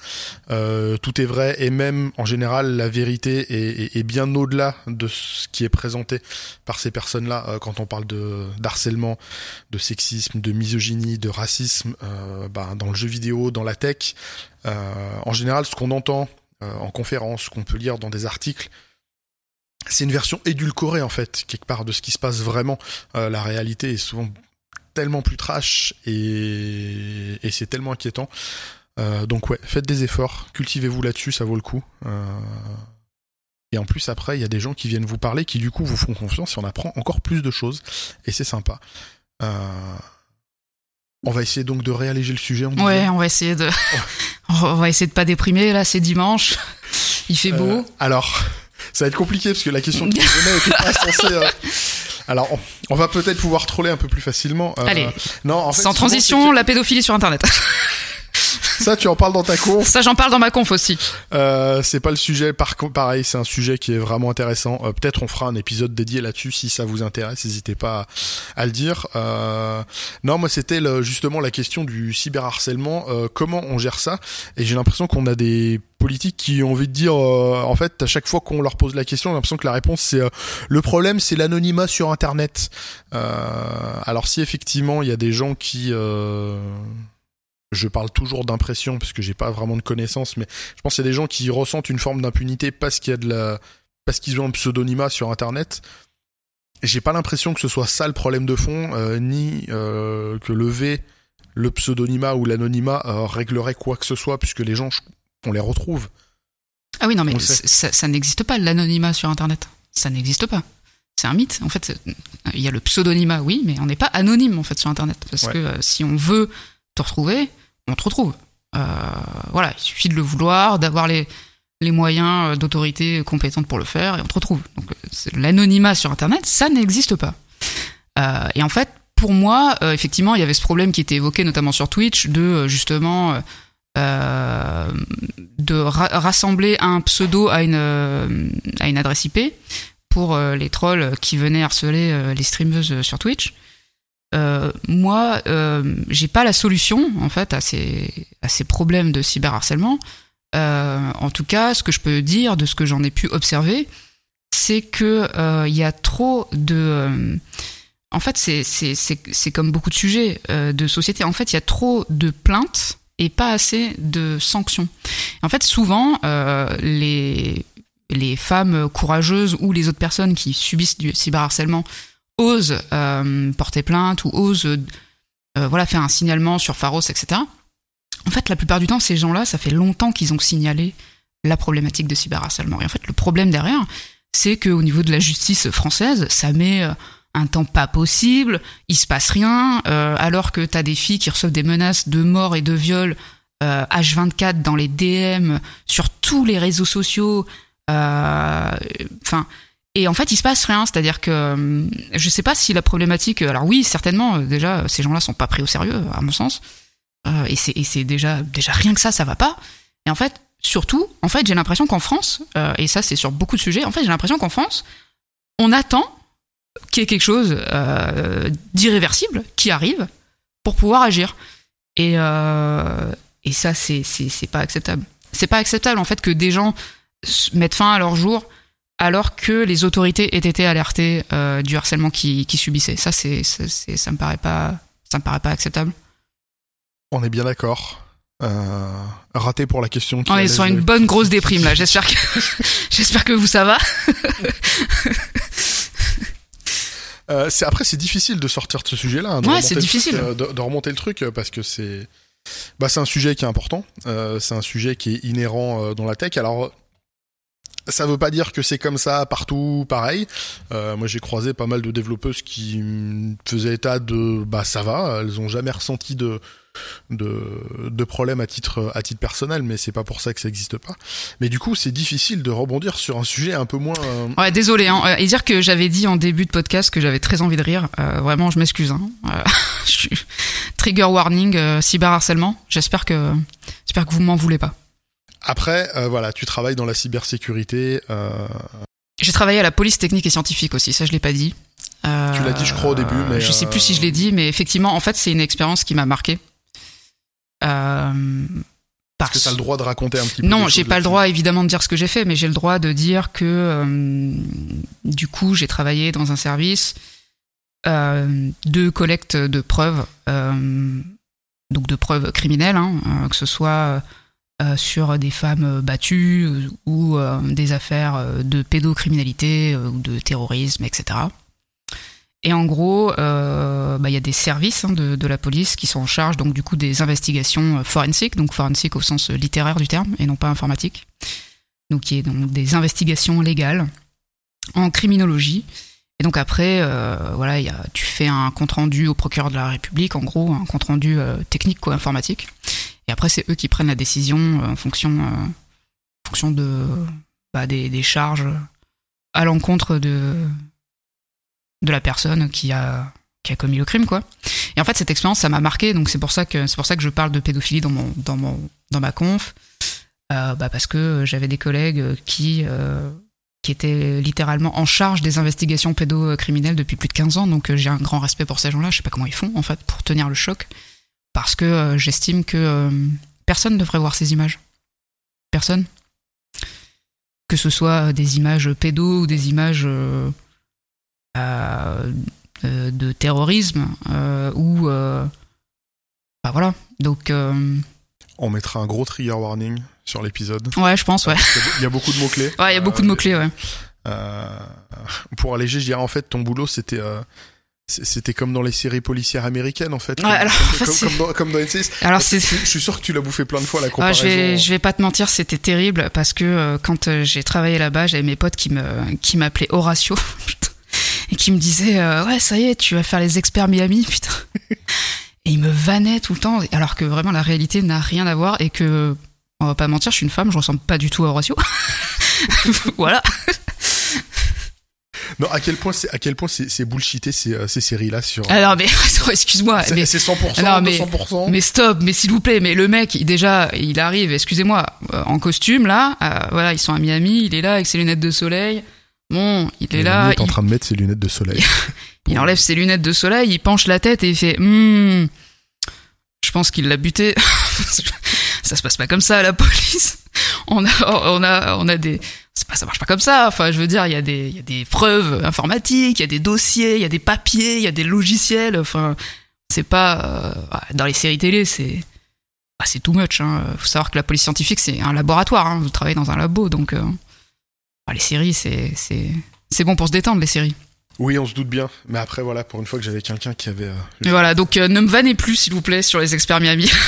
Euh, tout est vrai et même en général, la vérité est, bien au-delà de ce qui est présenté par ces personnes-là euh, quand on parle de d'harcèlement, de sexisme, de misogynie, de racisme, bah, dans le jeu vidéo, dans la tech. en général, ce qu'on entend en conférence, qu'on peut lire dans des articles c'est une version édulcorée en fait, quelque part de ce qui se passe vraiment. Euh, la réalité est souvent tellement plus trash et, et c'est tellement inquiétant. Euh, donc ouais, faites des efforts, cultivez-vous là-dessus, ça vaut le coup. Euh... Et en plus après, il y a des gens qui viennent vous parler, qui du coup vous font confiance et on apprend encore plus de choses et c'est sympa. On va essayer donc de réalléger le sujet. On ouais, on va essayer de, on va essayer de pas déprimer. Là, c'est dimanche, il fait beau. Alors, ça va être compliqué parce que la question qui me venait était pas censée. Euh, alors, on, va peut-être pouvoir troller un peu plus facilement. Euh, Allez. Non, en fait, sans transition, la pédophilie sur Internet. Ça, tu en parles dans ta conf. Ça, j'en parle dans ma conf aussi. Euh, c'est pas le sujet. Par pareil, c'est un sujet qui est vraiment intéressant. Euh, peut-être on fera un épisode dédié là-dessus si ça vous intéresse. N'hésitez pas à, le dire. Euh, non, moi, c'était justement la question du cyberharcèlement. Euh, comment on gère ça? Et j'ai l'impression qu'on a des politiques qui ont envie de dire, euh, en fait, à chaque fois qu'on leur pose la question, j'ai l'impression que la réponse c'est le problème, c'est l'anonymat sur Internet. alors si effectivement il y a des gens qui je parle toujours d'impression parce que j'ai pas vraiment de connaissances, mais je pense qu'il y a des gens qui ressentent une forme d'impunité parce qu'il y a de la, parce qu'ils ont un pseudonymat sur Internet. J'ai pas l'impression que ce soit ça le problème de fond, euh, ni euh, que lever le pseudonymat ou l'anonymat euh, réglerait quoi que ce soit, puisque les gens, on les retrouve. Ah oui, non, mais ça, ça n'existe pas l'anonymat sur Internet. Ça n'existe pas. C'est un mythe. En fait, il y a le pseudonymat, oui, mais on n'est pas anonyme en fait sur Internet, parce que si on veut te retrouver, on te retrouve. Euh, voilà, il suffit de le vouloir, d'avoir les, moyens euh, d'autorité compétentes pour le faire, et on te retrouve. Donc l'anonymat sur Internet, ça n'existe pas. Euh, et en fait, pour moi, effectivement, il y avait ce problème qui était évoqué notamment sur Twitch de justement de rassembler un pseudo à une à une adresse IP pour les trolls qui venaient harceler les streameuses sur Twitch. Euh, moi, euh, j'ai pas la solution en fait à ces à ces problèmes de cyberharcèlement. Euh, en tout cas, ce que je peux dire de ce que j'en ai pu observer, c'est que euh, il y a trop de euh, en fait, c'est comme beaucoup de sujets de société. En fait, il y a trop de plaintes et pas assez de sanctions. En fait, souvent, les les femmes courageuses ou les autres personnes qui subissent du cyberharcèlement osent euh, porter plainte ou osent euh, voilà, faire un signalement sur Pharos, etc. En fait, la plupart du temps, ces gens-là, ça fait longtemps qu'ils ont signalé la problématique de cyberharcèlement. Et en fait, le problème derrière, c'est qu'au niveau de la justice française, ça met euh, un temps pas possible, il se passe rien, alors que t'as des filles qui reçoivent des menaces de mort et de viol H24 dans les DM, sur tous les réseaux sociaux. Enfin, et en fait, il se passe rien, c'est-à-dire que euh, je sais pas si la problématique. Alors oui, certainement, euh, déjà, ces gens-là sont pas pris au sérieux, à mon sens. Euh, et c'est déjà déjà rien que ça, ça va pas. Et en fait, surtout, en fait, j'ai l'impression qu'en France, et ça c'est sur beaucoup de sujets, en fait, j'ai l'impression qu'en France, on attend qu'il y ait quelque chose d'irréversible qui arrive pour pouvoir agir. Et et ça, c'est pas acceptable. C'est pas acceptable en fait que des gens mettent fin à leur jour alors que les autorités aient été alertées euh, du harcèlement qu'ils qui subissaient. Ça, c'est, ça me paraît pas, ça me paraît pas acceptable. On est bien d'accord. Euh, raté pour la question. On est sur une bonne grosse déprime là. J'espère que, j'espère que vous ça va. euh, après c'est difficile de sortir de ce sujet-là. Hein, ouais, c'est difficile euh, de, de, remonter le truc parce que c'est, bah c'est un sujet qui est important. c'est un sujet qui est inhérent dans la tech. Alors ça veut pas dire que c'est comme ça partout pareil. Euh, moi j'ai croisé pas mal de développeuses qui faisaient état de bah ça va, elles ont jamais ressenti de de, de problème à titre à titre personnel, mais c'est pas pour ça que ça existe pas. Mais du coup c'est difficile de rebondir sur un sujet un peu moins. Euh, ouais désolé hein. Euh, et dire que j'avais dit en début de podcast que j'avais très envie de rire. Euh, vraiment je m'excuse. Hein. trigger warning cyberharcèlement. J'espère que j'espère que vous m'en voulez pas. Après, euh, voilà, tu travailles dans la cybersécurité. Euh... J'ai travaillé à la police technique et scientifique aussi, ça je l'ai pas dit. Euh, Tu l'as dit, je crois, au début, mais, je sais plus si je l'ai dit, mais effectivement, en fait, c'est une expérience qui m'a marqué. Euh, Est-ce que tu as le droit de raconter un petit peu Non, j'ai pas le droit évidemment de dire ce que j'ai fait, mais j'ai le droit de dire que euh, du coup j'ai travaillé dans un service euh, de collecte de preuves, euh, donc de preuves criminelles, hein, euh, que ce soit euh, sur des femmes battues euh, ou euh, des affaires euh, de pédocriminalité euh, ou de terrorisme, etc. Et en gros, euh, bah, il y a des services hein, de, la police qui sont en charge donc du coup des investigations euh, forensiques, donc forensique au sens euh, littéraire du terme et non pas informatique. Donc qui est donc des investigations légales en criminologie. Et donc après, euh, voilà, tu fais un compte rendu au procureur de la République, en gros, un compte rendu euh, technique quoi, informatique. Et après, c'est eux qui prennent la décision euh, en fonction, euh, en fonction de bah, des, charges à l'encontre de de la personne qui a qui a commis le crime quoi. Et en fait cette expérience ça m'a marqué donc c'est pour ça que pour ça que je parle de pédophilie dans mon dans mon dans ma conf. Euh, bah parce que j'avais des collègues qui qui étaient littéralement en charge des investigations pédocriminelles depuis plus de 15 ans. Donc j'ai un grand respect pour ces gens-là, je sais pas comment ils font en fait pour tenir le choc parce que euh, j'estime que euh, personne ne devrait voir ces images. Personne que ce soit des images pédo ou des images euh, euh, euh, de terrorisme euh, ou euh, bah voilà donc euh, On mettra un gros trigger warning sur l'épisode. ouais je pense ouais Il y a- beaucoup de mots-clés. ouais il y a beaucoup de mots clés ouais Euh, pour alléger, je dirais en fait ton boulot c'était euh, c'était comme dans les séries policières américaines en fait. Ouais, Comme- alors, dans, comme dans NCIS. alors c'est Je, je suis sûr que tu l'as bouffé plein de fois la Ah, comparaison. je vais je vais pas te mentir c'était terrible parce que euh, quand euh, j'ai travaillé là-bas j'avais mes potes qui me qui m'appelaient Horatio et qui me disaient euh, ouais ça y est tu vas faire les experts Miami putain et ils me vannaient tout le temps alors que vraiment la réalité n'a rien à voir et que on va pas mentir je suis une femme je ressemble pas du tout à Horatio voilà Non, à quel point c'est à quel point c'est bullshité ces, euh, ces séries là sur. alors mais excuse-moi c'est mais c'est 100%, Alors, mais- 200%. Mais stop, mais s'il vous plaît, mais le mec, il- déjà, il arrive, excusez-moi, euh, en costume là, euh, voilà, ils sont à Miami, il est là avec ses lunettes de soleil. Bon, il est là, Manu est en il, train de mettre ses lunettes de soleil. il enlève ses lunettes de soleil, il penche la tête et il fait, hmm, je pense qu'il l'a buté. ça se passe pas comme ça à la police. On a, on a, on a des, pas, ça marche pas comme ça. Enfin, je veux dire, il y a des, il y a des preuves informatiques, il y a des dossiers, il y a des papiers, il y a des logiciels. Enfin, c'est pas euh, dans les séries télé, c'est, bah, c'est too much. Hein. Faut savoir que la police scientifique, c'est un laboratoire. Hein. Vous travaillez dans un labo, donc euh, bah, les séries, c'est, c'est, c'est bon pour se détendre les séries. Oui, on se doute bien. Mais après, voilà, pour une fois que j'avais quelqu'un qui avait. euh, Mais voilà, donc euh, ne me vannez plus, s'il vous plaît, sur les experts Miami.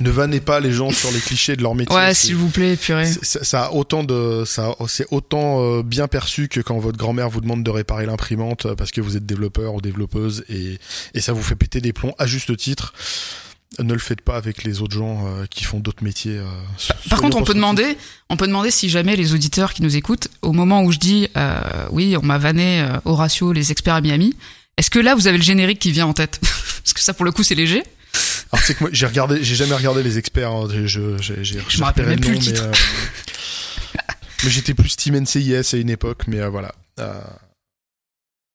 Ne vannez pas les gens sur les clichés de leur métier. ouais, c'est- s'il vous plaît, purée. ça a autant de, ça, c'est autant euh, bien perçu que quand votre grand-mère vous demande de réparer l'imprimante euh, parce que vous êtes développeur ou développeuse et, et ça vous fait péter des plombs à juste titre. Ne le faites pas avec les autres gens euh, qui font d'autres métiers. euh, Par contre, on peut demander, on peut demander si jamais les auditeurs qui nous écoutent, au moment où je dis, euh, oui, on m'a vanné Horatio, les experts à Miami, est-ce que là vous avez le générique qui vient en tête Parce que ça, pour le coup, c'est léger. Alors c'est que moi j'ai regardé, j'ai jamais regardé les experts. hein, je, j'ai, j'ai- me rappelle repéré même plus le nom, titre. Mais, mais j'étais plus Team NCIS à une époque, mais voilà.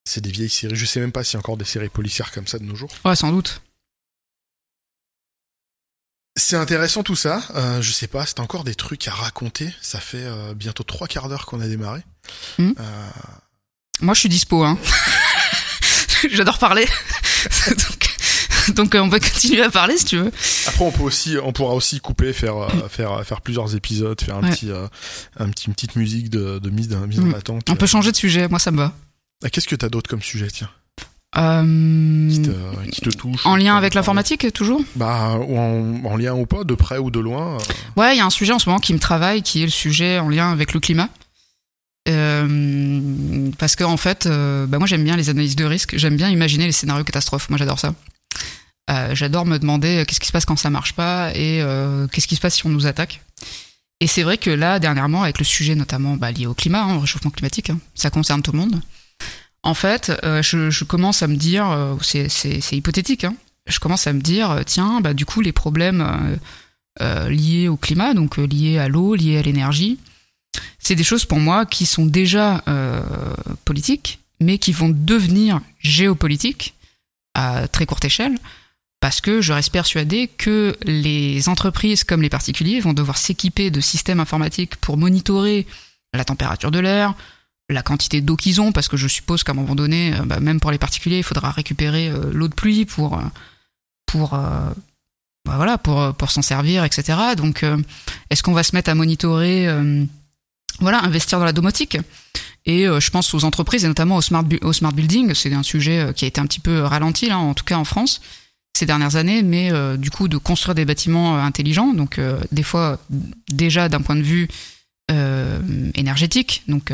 C'est des vieilles séries. Je sais même pas s'il y a encore des séries policières comme ça de nos jours. Ouais, sans doute. C'est intéressant tout ça. Euh, je sais pas, c'est encore des trucs à raconter. Ça fait euh, bientôt trois quarts d'heure qu'on a démarré. Hmm. Euh, Moi, je suis dispo. Hein. J'adore parler. donc, donc, on peut continuer à parler si tu veux. après, on peut aussi, on pourra aussi couper, faire, euh, faire, faire plusieurs épisodes, faire un Ouais. petit, un petit, une petite musique de, de mise, mise en Hmm. attente. On peut changer de sujet. Moi, ça me va. Ah, Qu'est-ce que t'as d'autre comme sujet, tiens, Euh, qui te, qui te touche en lien avec l'informatique, toujours? Bah, ou en, en lien ou pas, de près ou de loin. euh, Ouais, il y a un sujet en ce moment qui me travaille, qui est le sujet en lien avec le climat. Euh, parce que en fait, euh, bah moi j'aime bien les analyses de risque, j'aime bien imaginer les scénarios catastrophes. Moi j'adore ça. J'adore me demander qu'est-ce qui se passe quand ça marche pas et qu'est-ce qui se passe si on nous attaque. Et c'est vrai que là, dernièrement, avec le sujet notamment bah, lié au climat, hein, au réchauffement climatique, hein, ça concerne tout le monde. En fait, euh, je, commence à me dire, euh, c'est, hypothétique, hein, je commence à me dire, euh, tiens, bah, du coup, les problèmes liés au climat, donc liés à l'eau, liés à l'énergie, c'est des choses pour moi qui sont déjà politiques, mais qui vont devenir géopolitiques à très courte échelle, parce que je reste persuadé que les entreprises comme les particuliers vont devoir s'équiper de systèmes informatiques pour monitorer la température de l'air, la quantité d'eau qu'ils ont, parce que je suppose qu'à un moment donné, euh, bah, même pour les particuliers, il faudra récupérer euh, l'eau de pluie pour euh, bah, voilà pour s'en servir, etc. Donc, est-ce qu'on va se mettre à monitorer, voilà, investir dans la domotique? Et je pense aux entreprises et notamment au smart building, c'est un sujet qui a été un petit peu ralenti en tout cas en France ces dernières années, mais du coup de construire des bâtiments intelligents, donc des fois déjà d'un point de vue énergétique, donc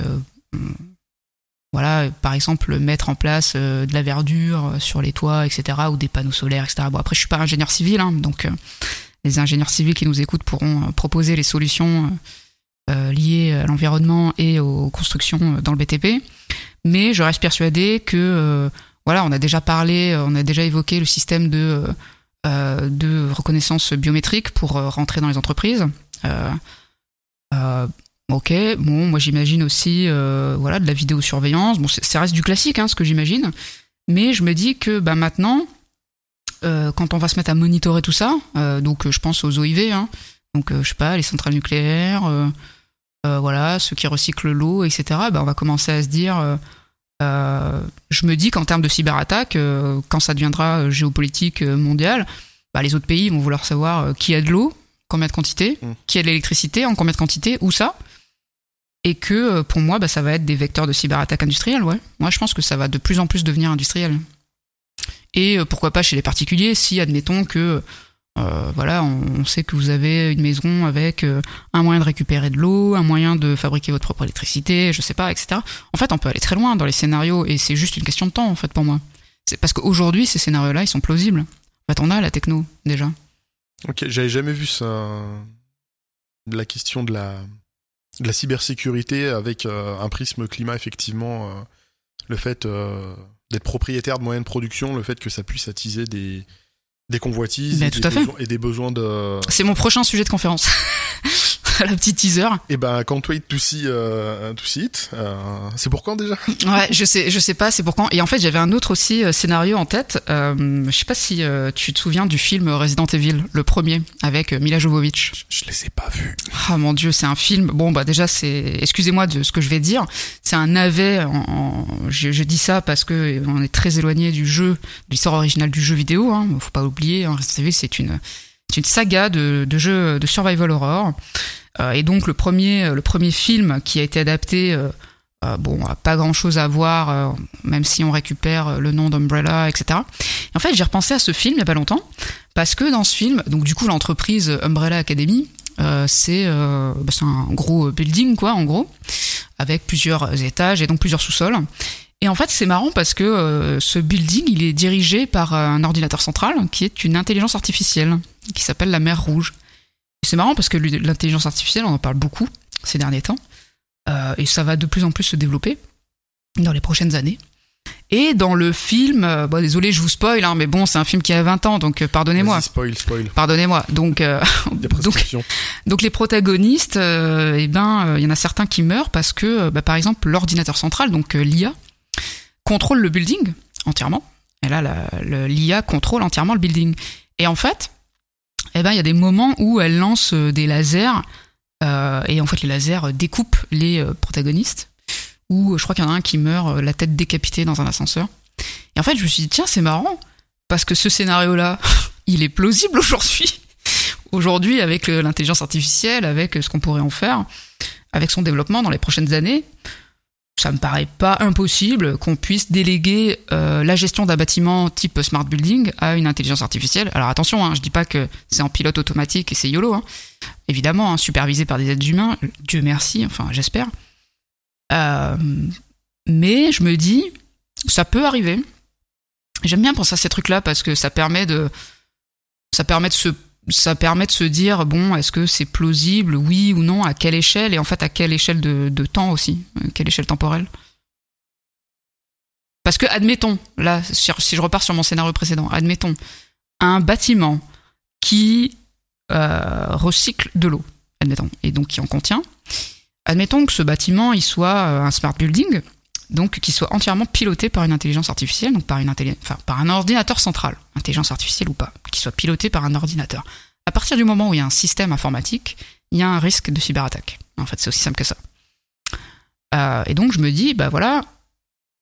voilà, par exemple, mettre en place euh, de la verdure euh, sur les toits, etc., ou des panneaux solaires, etc. Bon, après, je suis pas ingénieur civil, hein, donc euh, les ingénieurs civils qui nous écoutent pourront proposer les solutions liées à l'environnement et aux constructions dans le BTP. Mais je reste persuadé que, voilà, on a déjà parlé, on a déjà évoqué le système de reconnaissance biométrique pour rentrer dans les entreprises. Ok, bon, moi j'imagine aussi, euh, voilà, de la vidéosurveillance. Bon, ça reste du classique, hein, ce que j'imagine. Mais je me dis que, bah, maintenant, euh, quand on va se mettre à monitorer tout ça, euh, donc je pense aux OIV, hein, donc je sais pas, les centrales nucléaires, voilà, ceux qui recyclent l'eau, etc. Bah, on va commencer à se dire, je me dis qu'en termes de cyberattaque, quand ça deviendra géopolitique mondiale, bah, les autres pays vont vouloir savoir qui a de l'eau, combien de quantité, mmh. qui a de l'électricité, en combien de quantité, où ça et que euh, pour moi, bah, ça va être des vecteurs de cyberattaque industrielle. Ouais. Moi, je pense que ça va de plus en plus devenir industriel. Et euh, pourquoi pas chez les particuliers, si admettons que euh, voilà, on, sait que vous avez une maison avec un moyen de récupérer de l'eau, un moyen de fabriquer votre propre électricité, je sais pas, etc. En fait, on peut aller très loin dans les scénarios et c'est juste une question de temps en fait pour moi. C'est parce qu'aujourd'hui, ces scénarios-là, ils sont plausibles. En fait, on a la techno déjà. Ok, j'avais jamais vu ça. La question de la de la cybersécurité avec euh, un prisme climat, effectivement, euh, le fait euh, d'être propriétaire de moyens de production, le fait que ça puisse attiser des, des convoitises et, des besoins, et, des besoins, de... C'est mon prochain sujet de conférence. la petite teaser. Et eh ben, can't wait to see, euh, to see it. Euh, c'est pour quand déjà? Ouais, je sais, je sais pas, c'est pour quand. Et en fait, j'avais un autre aussi euh, scénario en tête. Euh, je sais pas si tu te souviens du film Resident Evil, le premier, avec Mila Jovovich. Je, je les ai pas vus. Ah mon dieu, c'est un film. Bon, bah déjà, c'est. Excusez-moi de ce que je vais dire. C'est un navet. En, Je, je, dis ça parce que on est très éloigné du jeu, de l'histoire originale du jeu vidéo. Hein. Faut pas oublier. Hein. Resident Evil, c'est une c'est une saga de, de jeux de survival horror. Euh, et donc le premier, le premier film qui a été adapté, euh, euh, bon, pas grand chose à voir, même si on récupère le nom d'Umbrella, etc. Et en fait, j'ai repensé à ce film il y a pas longtemps, parce que dans ce film, donc du coup l'entreprise Umbrella Academy, c'est bah, un gros building quoi, en gros, avec plusieurs étages et donc plusieurs sous-sols. Et en fait, c'est marrant parce que ce building, il est dirigé par un ordinateur central qui est une intelligence artificielle qui s'appelle la mer Rouge. C'est marrant parce que l'intelligence artificielle, on en parle beaucoup ces derniers temps, euh, et ça va de plus en plus se développer dans les prochaines années. Et dans le film, euh, bon, désolé, je vous spoil, hein, mais bon, c'est un film qui a 20 ans, donc euh, pardonnez-moi. Spoil, spoil. Pardonnez-moi. Donc, donc, donc, les protagonistes, eh ben, il y en a certains qui meurent parce que, bah, par exemple, l'ordinateur central, donc l'IA, contrôle le building entièrement. Et là, l'IA contrôle entièrement le building. Et en fait, eh ben il y a des moments où elle lance euh, des lasers euh, et en fait les lasers découpent les euh, protagonistes. Ou je crois qu'il y en a un qui meurt la tête décapitée dans un ascenseur. Et en fait je me suis dit tiens c'est marrant parce que ce scénario là il est plausible aujourd'hui. Aujourd'hui avec l'intelligence artificielle, avec ce qu'on pourrait en faire, avec son développement dans les prochaines années, ça me paraît pas impossible qu'on puisse déléguer euh, la gestion d'un bâtiment type smart building à une intelligence artificielle. Alors attention, hein, je dis pas que c'est en pilote automatique et c'est YOLO, hein. évidemment, hein, supervisé par des êtres humains, Dieu merci, enfin j'espère. Euh, mais je me dis, ça peut arriver. J'aime bien penser à ces trucs-là parce que ça permet de, ça permet de se ça permet de se dire bon est-ce que c'est plausible oui ou non à quelle échelle et en fait à quelle échelle de, temps aussi euh, quelle échelle temporelle. Parce que admettons là si je repars sur mon scénario précédent admettons un bâtiment qui euh, recycle de l'eau admettons et donc qui en contient admettons que ce bâtiment il soit euh, un smart building donc qui soit entièrement piloté par une intelligence artificielle, par, une un ordinateur central, intelligence artificielle ou pas, qui soit piloté par un ordinateur. À partir du moment où il y a un système informatique, il y a un risque de cyberattaque. En fait, c'est aussi simple que ça. Euh, et donc je me dis, bah voilà,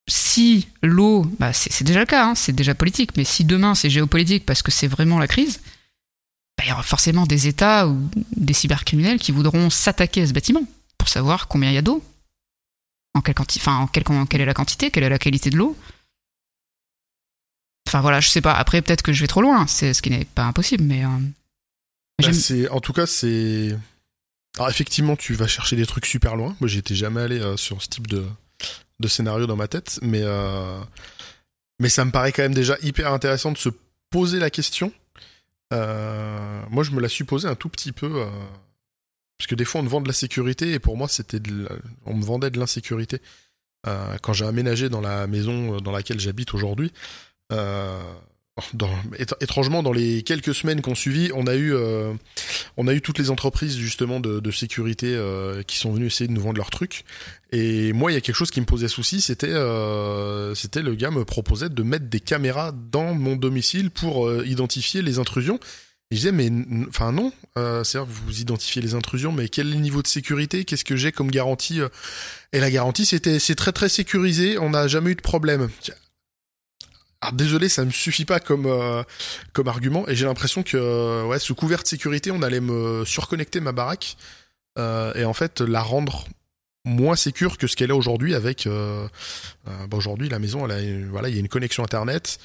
si l'eau, bah c'est déjà le cas, hein, c'est déjà politique, mais si demain c'est géopolitique parce que c'est vraiment la crise, bah, il y aura forcément des États ou des cybercriminels qui voudront s'attaquer à ce bâtiment pour savoir combien il y a d'eau, en quelle, enfin, en quelle, est la quantité, quelle est la qualité de l'eau. Enfin voilà, je sais pas. Après, peut-être que je vais trop loin, c'est ce qui n'est pas impossible, mais. Euh, bah, en tout cas, c'est. Alors effectivement, tu vas chercher des trucs super loin. Moi, j'étais jamais allé euh, sur ce type de, de scénario dans ma tête, mais euh, mais ça me paraît quand même déjà hyper intéressant de se poser la question. moi, je me la suis posée un tout petit peu parce que des fois, on te vend de la sécurité, et pour moi, c'était on me vendait de l'insécurité. Euh, quand j'ai aménagé dans la maison euh, dans laquelle j'habite aujourd'hui, euh, étrangement, dans les quelques semaines qu'on suivi, on a eu, on a eu toutes les entreprises justement de, sécurité qui sont venues essayer de nous vendre leurs trucs. Et moi, il y a quelque chose qui me posait souci, c'était le gars me proposait de mettre des caméras dans mon domicile pour identifier les intrusions. Et je disais, mais enfin non, euh, c'est-à-dire vous identifiez les intrusions, mais quel est le niveau de sécurité? Qu'est-ce que j'ai comme garantie euh? Et la garantie, c'était c'est très très sécurisé, on n'a jamais eu de problème. Alors désolé, ça me suffit pas comme euh, comme argument, et j'ai l'impression que ouais, sous couvert de sécurité, on allait me surconnecter ma baraque et en fait la rendre moins sécure que ce qu'elle est aujourd'hui avec bah aujourd'hui la maison elle a voilà il y a une connexion internet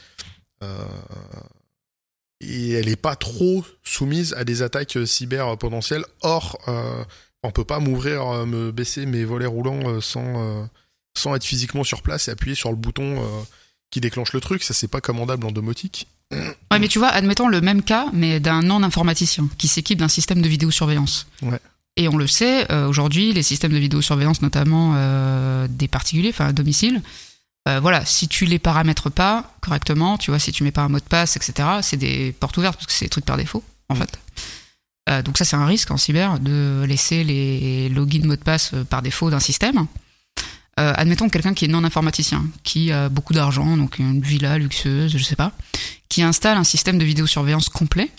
et elle est pas trop soumise à des attaques euh, cyber potentielles. Or, euh, on peut pas m'ouvrir, euh, me baisser mes volets roulants euh, sans sans être physiquement sur place et appuyer sur le bouton qui déclenche le truc. Ça c'est pas commandable en domotique. Ouais, mais tu vois, admettons le même cas, mais d'un non-informaticien qui s'équipe d'un système de vidéosurveillance. Ouais. Et on le sait, aujourd'hui, les systèmes de vidéosurveillance, notamment des particuliers, enfin à domicile, euh, voilà, si tu les paramètres pas correctement, tu vois, si tu mets pas un mot de passe, etc., c'est des portes ouvertes parce que c'est des trucs par défaut, en fait. Euh, donc ça, c'est un risque en cyber de laisser les logins mots de passe euh, par défaut d'un système. admettons quelqu'un qui est non informaticien, qui a beaucoup d'argent, donc une villa luxueuse, je sais pas, qui installe un système de vidéosurveillance complet.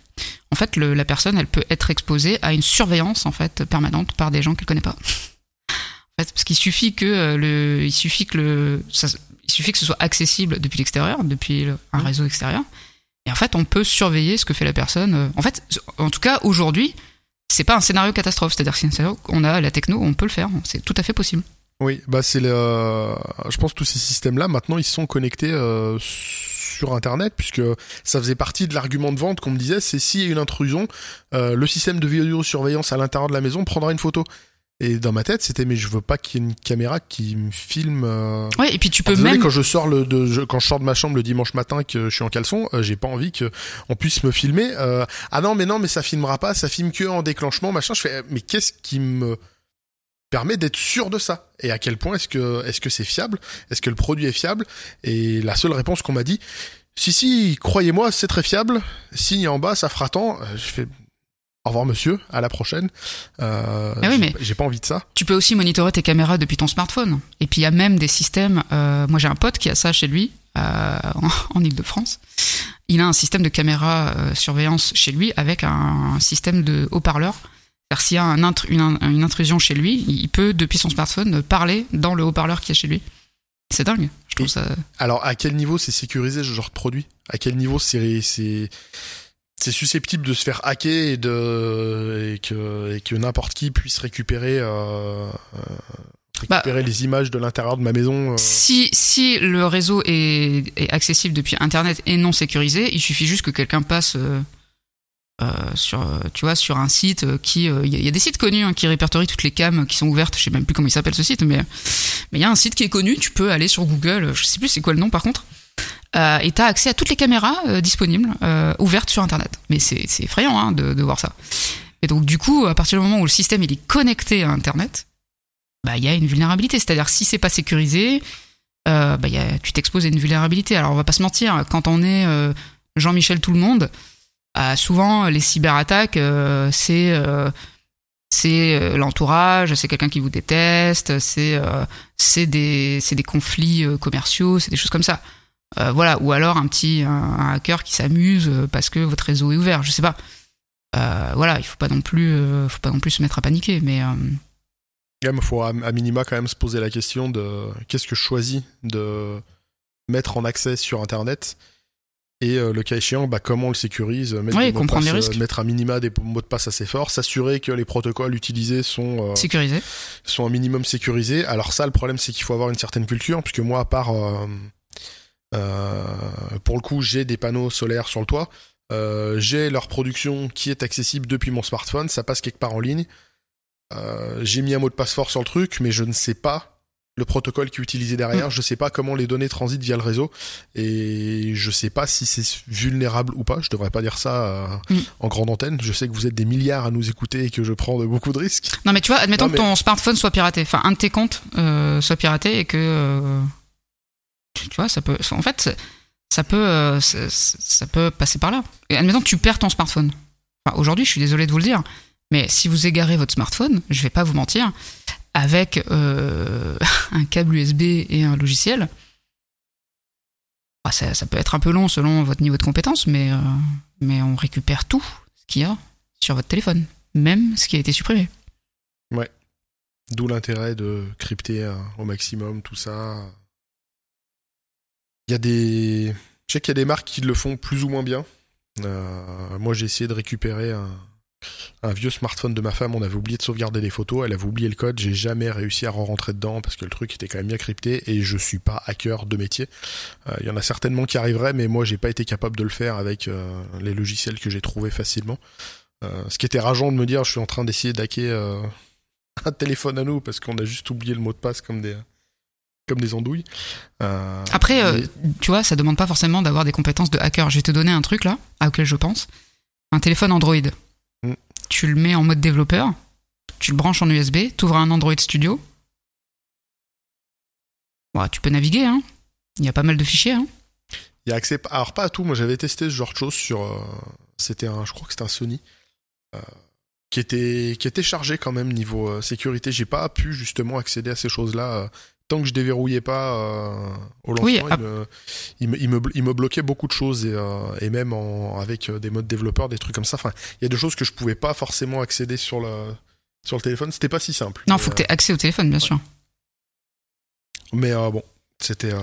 En fait, la personne, elle peut être exposée à une surveillance en fait permanente par des gens qu'elle connaît pas. En fait, parce qu'il suffit que le, il suffit que le, il suffit que ce soit accessible depuis l'extérieur, depuis un mmh. réseau extérieur. Et en fait, on peut surveiller ce que fait la personne. Euh, en fait, en tout cas, aujourd'hui, c'est pas un scénario catastrophe. C'est-à-dire que on a la techno, on peut le faire. C'est tout à fait possible. Oui, bah c'est le. Je pense que tous ces systèmes-là, maintenant, ils sont connectés euh, sur Internet, puisque ça faisait partie de l'argument de vente qu'on me disait, c'est s'il y a une intrusion, euh, le système de vidéosurveillance à l'intérieur de la maison prendra une photo. Et dans ma tête, c'était mais je veux pas qu'il y ait une caméra qui me filme. Euh... Ouais, et puis tu peux même quand je sors le de, quand je sors de ma chambre le dimanche matin que je suis en caleçon, euh, j'ai pas envie que on puisse me filmer. Euh... Ah non, mais non, mais ça filmera pas, ça filme que en déclenchement, machin. Je fais mais qu'est-ce qui me permet d'être sûr de ça? Et à quel point est-ce que est-ce que c'est fiable? Est-ce que le produit est fiable? Et la seule réponse qu'on m'a dit si si, croyez-moi, c'est très fiable. Signe en bas, ça fera tant. Je fais au revoir monsieur, à la prochaine. Euh, ah oui, mais j'ai pas envie de ça. Tu peux aussi monitorer tes caméras depuis ton smartphone. Et puis il y a même des systèmes. Euh, moi j'ai un pote qui a ça chez lui euh, en, Ile-de-France. Il a un système de caméra euh, surveillance chez lui avec un, système de haut-parleur. C'est-à-dire s'il y a un une, une, intrusion chez lui, il peut depuis son smartphone parler dans le haut-parleur qui est chez lui. C'est dingue. Je trouve ça. Alors à quel niveau c'est sécurisé ce genre de produit? À quel niveau c'est c'est susceptible de se faire hacker et de et que et que n'importe qui puisse récupérer euh, euh récupérer bah, les images de l'intérieur de ma maison. Euh. Si si le réseau est, est, accessible depuis internet et non sécurisé, il suffit juste que quelqu'un passe euh, sur tu vois sur un site qui il y, a des sites connus hein, qui répertorient toutes les cams qui sont ouvertes, je sais même plus comment il s'appelle ce site mais mais il y a un site qui est connu, tu peux aller sur Google, je sais plus c'est quoi le nom par contre euh, et tu as accès à toutes les caméras euh, disponibles, euh, ouvertes sur Internet. Mais c'est effrayant hein, de, voir ça. Et donc du coup, à partir du moment où le système il est connecté à Internet, bah il y a une vulnérabilité. C'est-à-dire si c'est pas sécurisé, bah, y a, tu t'exposes à une vulnérabilité. Alors on va pas se mentir, quand on est Jean-Michel tout le monde, souvent les cyberattaques c'est c'est l'entourage, c'est quelqu'un qui vous déteste, c'est des c'est des conflits commerciaux, c'est des choses comme ça. Voilà, ou alors un petit un, hacker qui s'amuse parce que votre réseau est ouvert, je sais pas. voilà, il faut pas non plus faut pas non plus se mettre à paniquer, mais il faut à, minima quand même se poser la question de qu'est-ce que je choisis de mettre en accès sur Internet et euh, le cas échéant, bah, comment on le sécurise, mettre, oui, comprendre les risques. mettre à minima des mots de passe assez forts, s'assurer que les protocoles utilisés sont euh, sécurisés, sont un minimum sécurisés. Alors ça, le problème, c'est qu'il faut avoir une certaine culture, puisque moi, à part euh, pour le coup, j'ai des panneaux solaires sur le toit, j'ai leur production qui est accessible depuis mon smartphone, ça passe quelque part en ligne. j'ai mis un mot de passe fort sur le truc, mais je ne sais pas le protocole qui est utilisé derrière. Mm. Je sais pas comment les données transitent via le réseau et je sais pas si c'est vulnérable ou pas. Je devrais pas dire ça euh, mm. en grande antenne. Je sais que vous êtes des milliards à nous écouter et que je prends de beaucoup de risques. Non mais tu vois, admettons que ton smartphone soit piraté, enfin un de tes comptes euh, soit piraté et que euh, tu vois, ça peut, en fait, ça peut, ça, peut passer par là. Et admettons que tu perds ton smartphone. Aujourd'hui, je suis désolé de vous le dire, mais si vous égarez votre smartphone, je vais pas vous mentir avec euh, un câble USB et un logiciel. Bah, ça, peut être un peu long selon votre niveau de compétence, mais, euh, mais on récupère tout ce qu'il y a sur votre téléphone, même ce qui a été supprimé. Ouais. D'où l'intérêt de crypter euh, au maximum tout ça. Il y a des. Je sais qu'il y a des marques qui le font plus ou moins bien. moi, j'ai essayé de récupérer un, vieux smartphone de ma femme, on avait oublié de sauvegarder des photos, elle avait oublié le code, j'ai jamais réussi à rentrer dedans parce que le truc était quand même bien crypté et je suis pas hacker de métier. Euh, il y en a certainement qui arriveraient, mais moi j'ai pas été capable de le faire avec euh, les logiciels que j'ai trouvés facilement. Euh, ce qui était rageant de me dire, je suis en train d'essayer d'hacker un téléphone à nous parce qu'on a juste oublié le mot de passe comme des comme des andouilles. Après, tu vois, ça demande pas forcément d'avoir des compétences de hacker. Je vais te donner un truc là, auquel je pense. Un téléphone Android tu le mets en mode développeur, tu le branches en USB, tu ouvres un Android Studio. tu peux naviguer, hein. Il y a pas mal de fichiers, hein. Il y a accès, alors pas à tout. Moi, j'avais testé ce genre de choses sur, euh, c'était un, je crois que c'était un Sony, euh, qui était, qui était chargé quand même niveau euh, sécurité. J'ai pas pu justement accéder à ces choses-là tant que je déverrouillais pas euh, au lancement, il, me, il, me, il, me, bloquait beaucoup de choses et, euh, et même en, avec euh, des modes développeurs, des trucs comme ça. Enfin, il y a des choses que je pouvais pas forcément accéder sur le, sur le téléphone. C'était pas si simple. Non, il faut que tu aies accès au téléphone, bien sûr. Mais bon, c'était.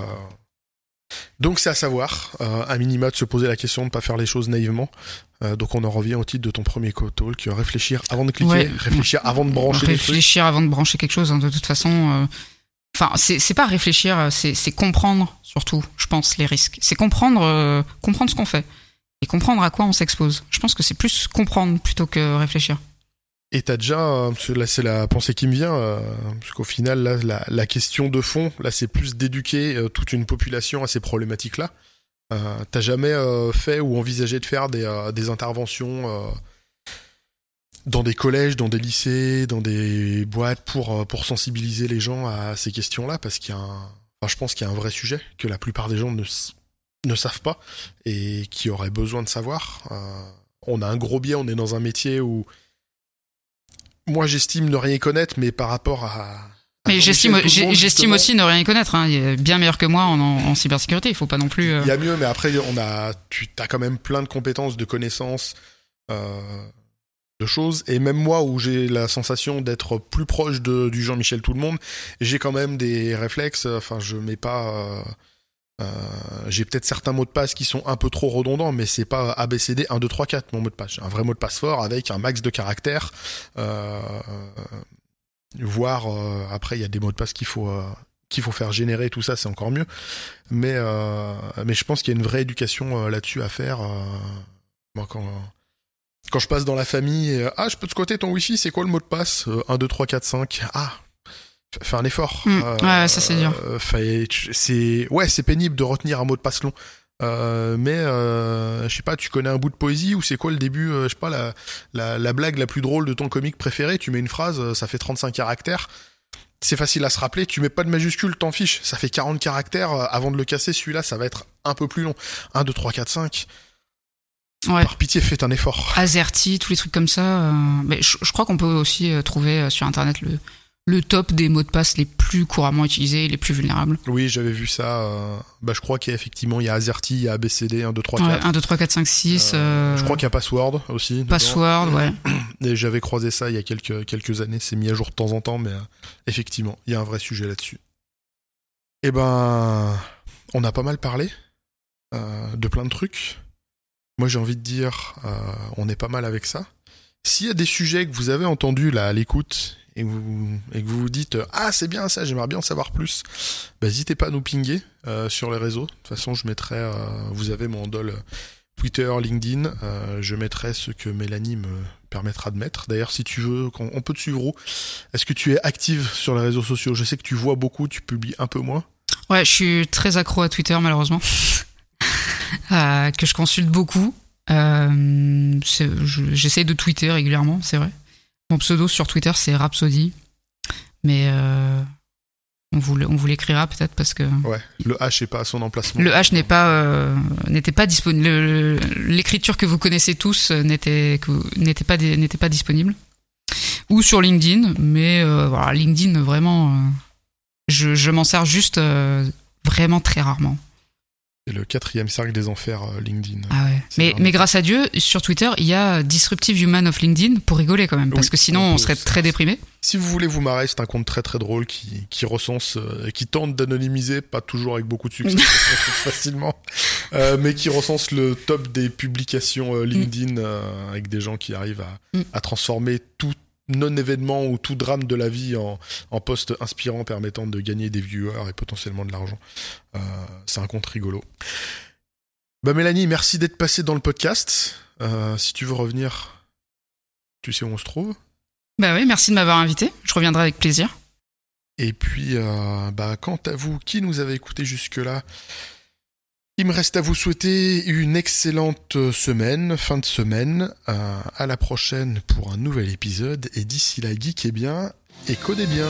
Donc c'est à savoir, à minima, de se poser la question de ne pas faire les choses naïvement. donc on en revient au titre de ton premier talk, réfléchir avant de cliquer, réfléchir avant de brancher. Réfléchir avant de brancher quelque chose. Hein, de toute façon, Enfin, c'est pas réfléchir, c'est comprendre surtout, je pense, les risques. C'est comprendre, euh, comprendre ce qu'on fait et comprendre à quoi on s'expose. Je pense que c'est plus comprendre plutôt que réfléchir. Et t'as déjà, euh, là c'est la pensée qui me vient, euh, parce qu'au final là, la, question de fond, là c'est plus d'éduquer toute une population à ces problématiques-là. t'as jamais fait ou envisagé de faire des, des interventions dans des collèges, dans des lycées, dans des boîtes pour, euh, pour sensibiliser les gens à ces questions-là, parce qu'il y a un, enfin, je pense qu'il y a un vrai sujet que la plupart des gens ne, ne savent pas et qui auraient besoin de savoir. Euh, on a un gros biais, on est dans un métier où moi j'estime ne rien connaître, mais par rapport à, mais j'estime, j'estime aussi ne rien connaître. Hein. Il est bien meilleur que moi en, en, cybersécurité. Il faut pas non plus. Euh, Il y a mieux, mais après on a, tu as quand même plein de compétences, de connaissances. Euh, de choses. Et même moi, où j'ai la sensation d'être plus proche de, du Jean-Michel Tout le Monde, j'ai quand même des réflexes. Enfin, je mets pas. Euh, euh, j'ai peut-être certains mots de passe qui sont un peu trop redondants, mais c'est pas ABCD 1, 2, 3, 4 mon mot de passe. Un vrai mot de passe fort avec un max de caractères. Euh, voire après, il y a des mots de passe qu'il faut qu'il faut faire générer tout ça, c'est encore mieux. Mais mais je pense qu'il y a une vraie éducation là-dessus à faire. moi, quand quand je passe dans la famille, euh, ah, je peux te squatter ton wifi, c'est quoi le mot de passe 1, 2, 3, 4, 5. Ah, fais un effort. Hmm. ouais, ça c'est dur. Euh, c'est ouais, c'est pénible de retenir un mot de passe long. Euh, mais je sais pas, tu connais un bout de poésie ou c'est quoi le début, je sais pas, la, la, la, blague la plus drôle de ton comique préféré, tu mets une phrase, ça fait 35 caractères. C'est facile à se rappeler, tu mets pas de majuscule, t'en fiches, ça fait 40 caractères, avant de le casser, celui-là, ça va être un peu plus long. 1, 2, 3, 4, 5 Ouais. Par pitié, faites un effort. Azerty, tous les trucs comme ça. euh, mais je, je crois qu'on peut aussi euh, trouver euh, sur internet le, le top des mots de passe les plus couramment utilisés, les plus vulnérables. Oui, j'avais vu ça. euh, Bah, je crois qu'il y a effectivement, il y a Azerty, il y a ABCD, 1, 2, 3, 4. Ouais, 1, 2, 3, 4, 5, 6. Euh, je crois qu'il y a Password aussi. dedans. Password, ouais. Et j'avais croisé ça il y a quelques, quelques années. C'est mis à jour de temps en temps, mais euh, effectivement, il y a un vrai sujet là-dessus. Eh ben, on a pas mal parlé de plein de trucs. Moi, j'ai envie de dire, euh, on est pas mal avec ça. S'il y a des sujets que vous avez entendus là à l'écoute et, et que vous vous dites ah c'est bien ça, j'aimerais bien en savoir plus, bah, n'hésitez pas à nous pinguer euh, sur les réseaux. De toute façon, je mettrai, euh, vous avez mon handle Twitter, LinkedIn. euh, je mettrai ce que Mélanie me permettra de mettre. D'ailleurs, si tu veux, on peut te suivre où? Est-ce que tu es active sur les réseaux sociaux? Je sais que tu vois beaucoup, tu publies un peu moins. Ouais, je suis très accro à Twitter, malheureusement. Euh, que je consulte beaucoup. Euh, je- J'essaie de tweeter régulièrement, c'est vrai. Mon pseudo sur Twitter, c'est Rhapsody. Mais euh, on vous, le- on vous l'écrira peut-être parce que Ouais. Le H est pas à son emplacement. le H n'est pas n'était pas disponible. Le- le- L'écriture que vous connaissez tous n'était pas di- n'était pas disponible. Ou sur LinkedIn, mais voilà, LinkedIn vraiment, je, je m'en sers juste vraiment très rarement. Le quatrième cercle des enfers, euh, LinkedIn. Ah ouais. Mais, mais grâce à Dieu, sur Twitter, il y a Disruptive Human of LinkedIn pour rigoler quand même, parce Oui, que sinon on serait très déprimé. Si vous voulez vous marrer, c'est un compte très très drôle qui, qui recense euh, et qui tente d'anonymiser, pas toujours avec beaucoup de succès, facilement, euh, mais qui recense le top des publications LinkedIn euh, avec des gens qui arrivent à, Mm. à transformer tout non-événement ou tout drame de la vie en, en post inspirant permettant de gagner des viewers et potentiellement de l'argent. Euh, c'est un compte rigolo. Bah Mélanie, merci d'être passée dans le podcast. Euh, si tu veux revenir, tu sais où on se trouve. Bah oui, merci de m'avoir invité. Je reviendrai avec plaisir. Et puis, euh, bah, quant à vous qui nous avez écoutés jusque-là, il me reste à vous souhaiter une excellente semaine, fin de semaine. Euh, à la prochaine pour un nouvel épisode. Et d'ici là, geekez bien et codez bien.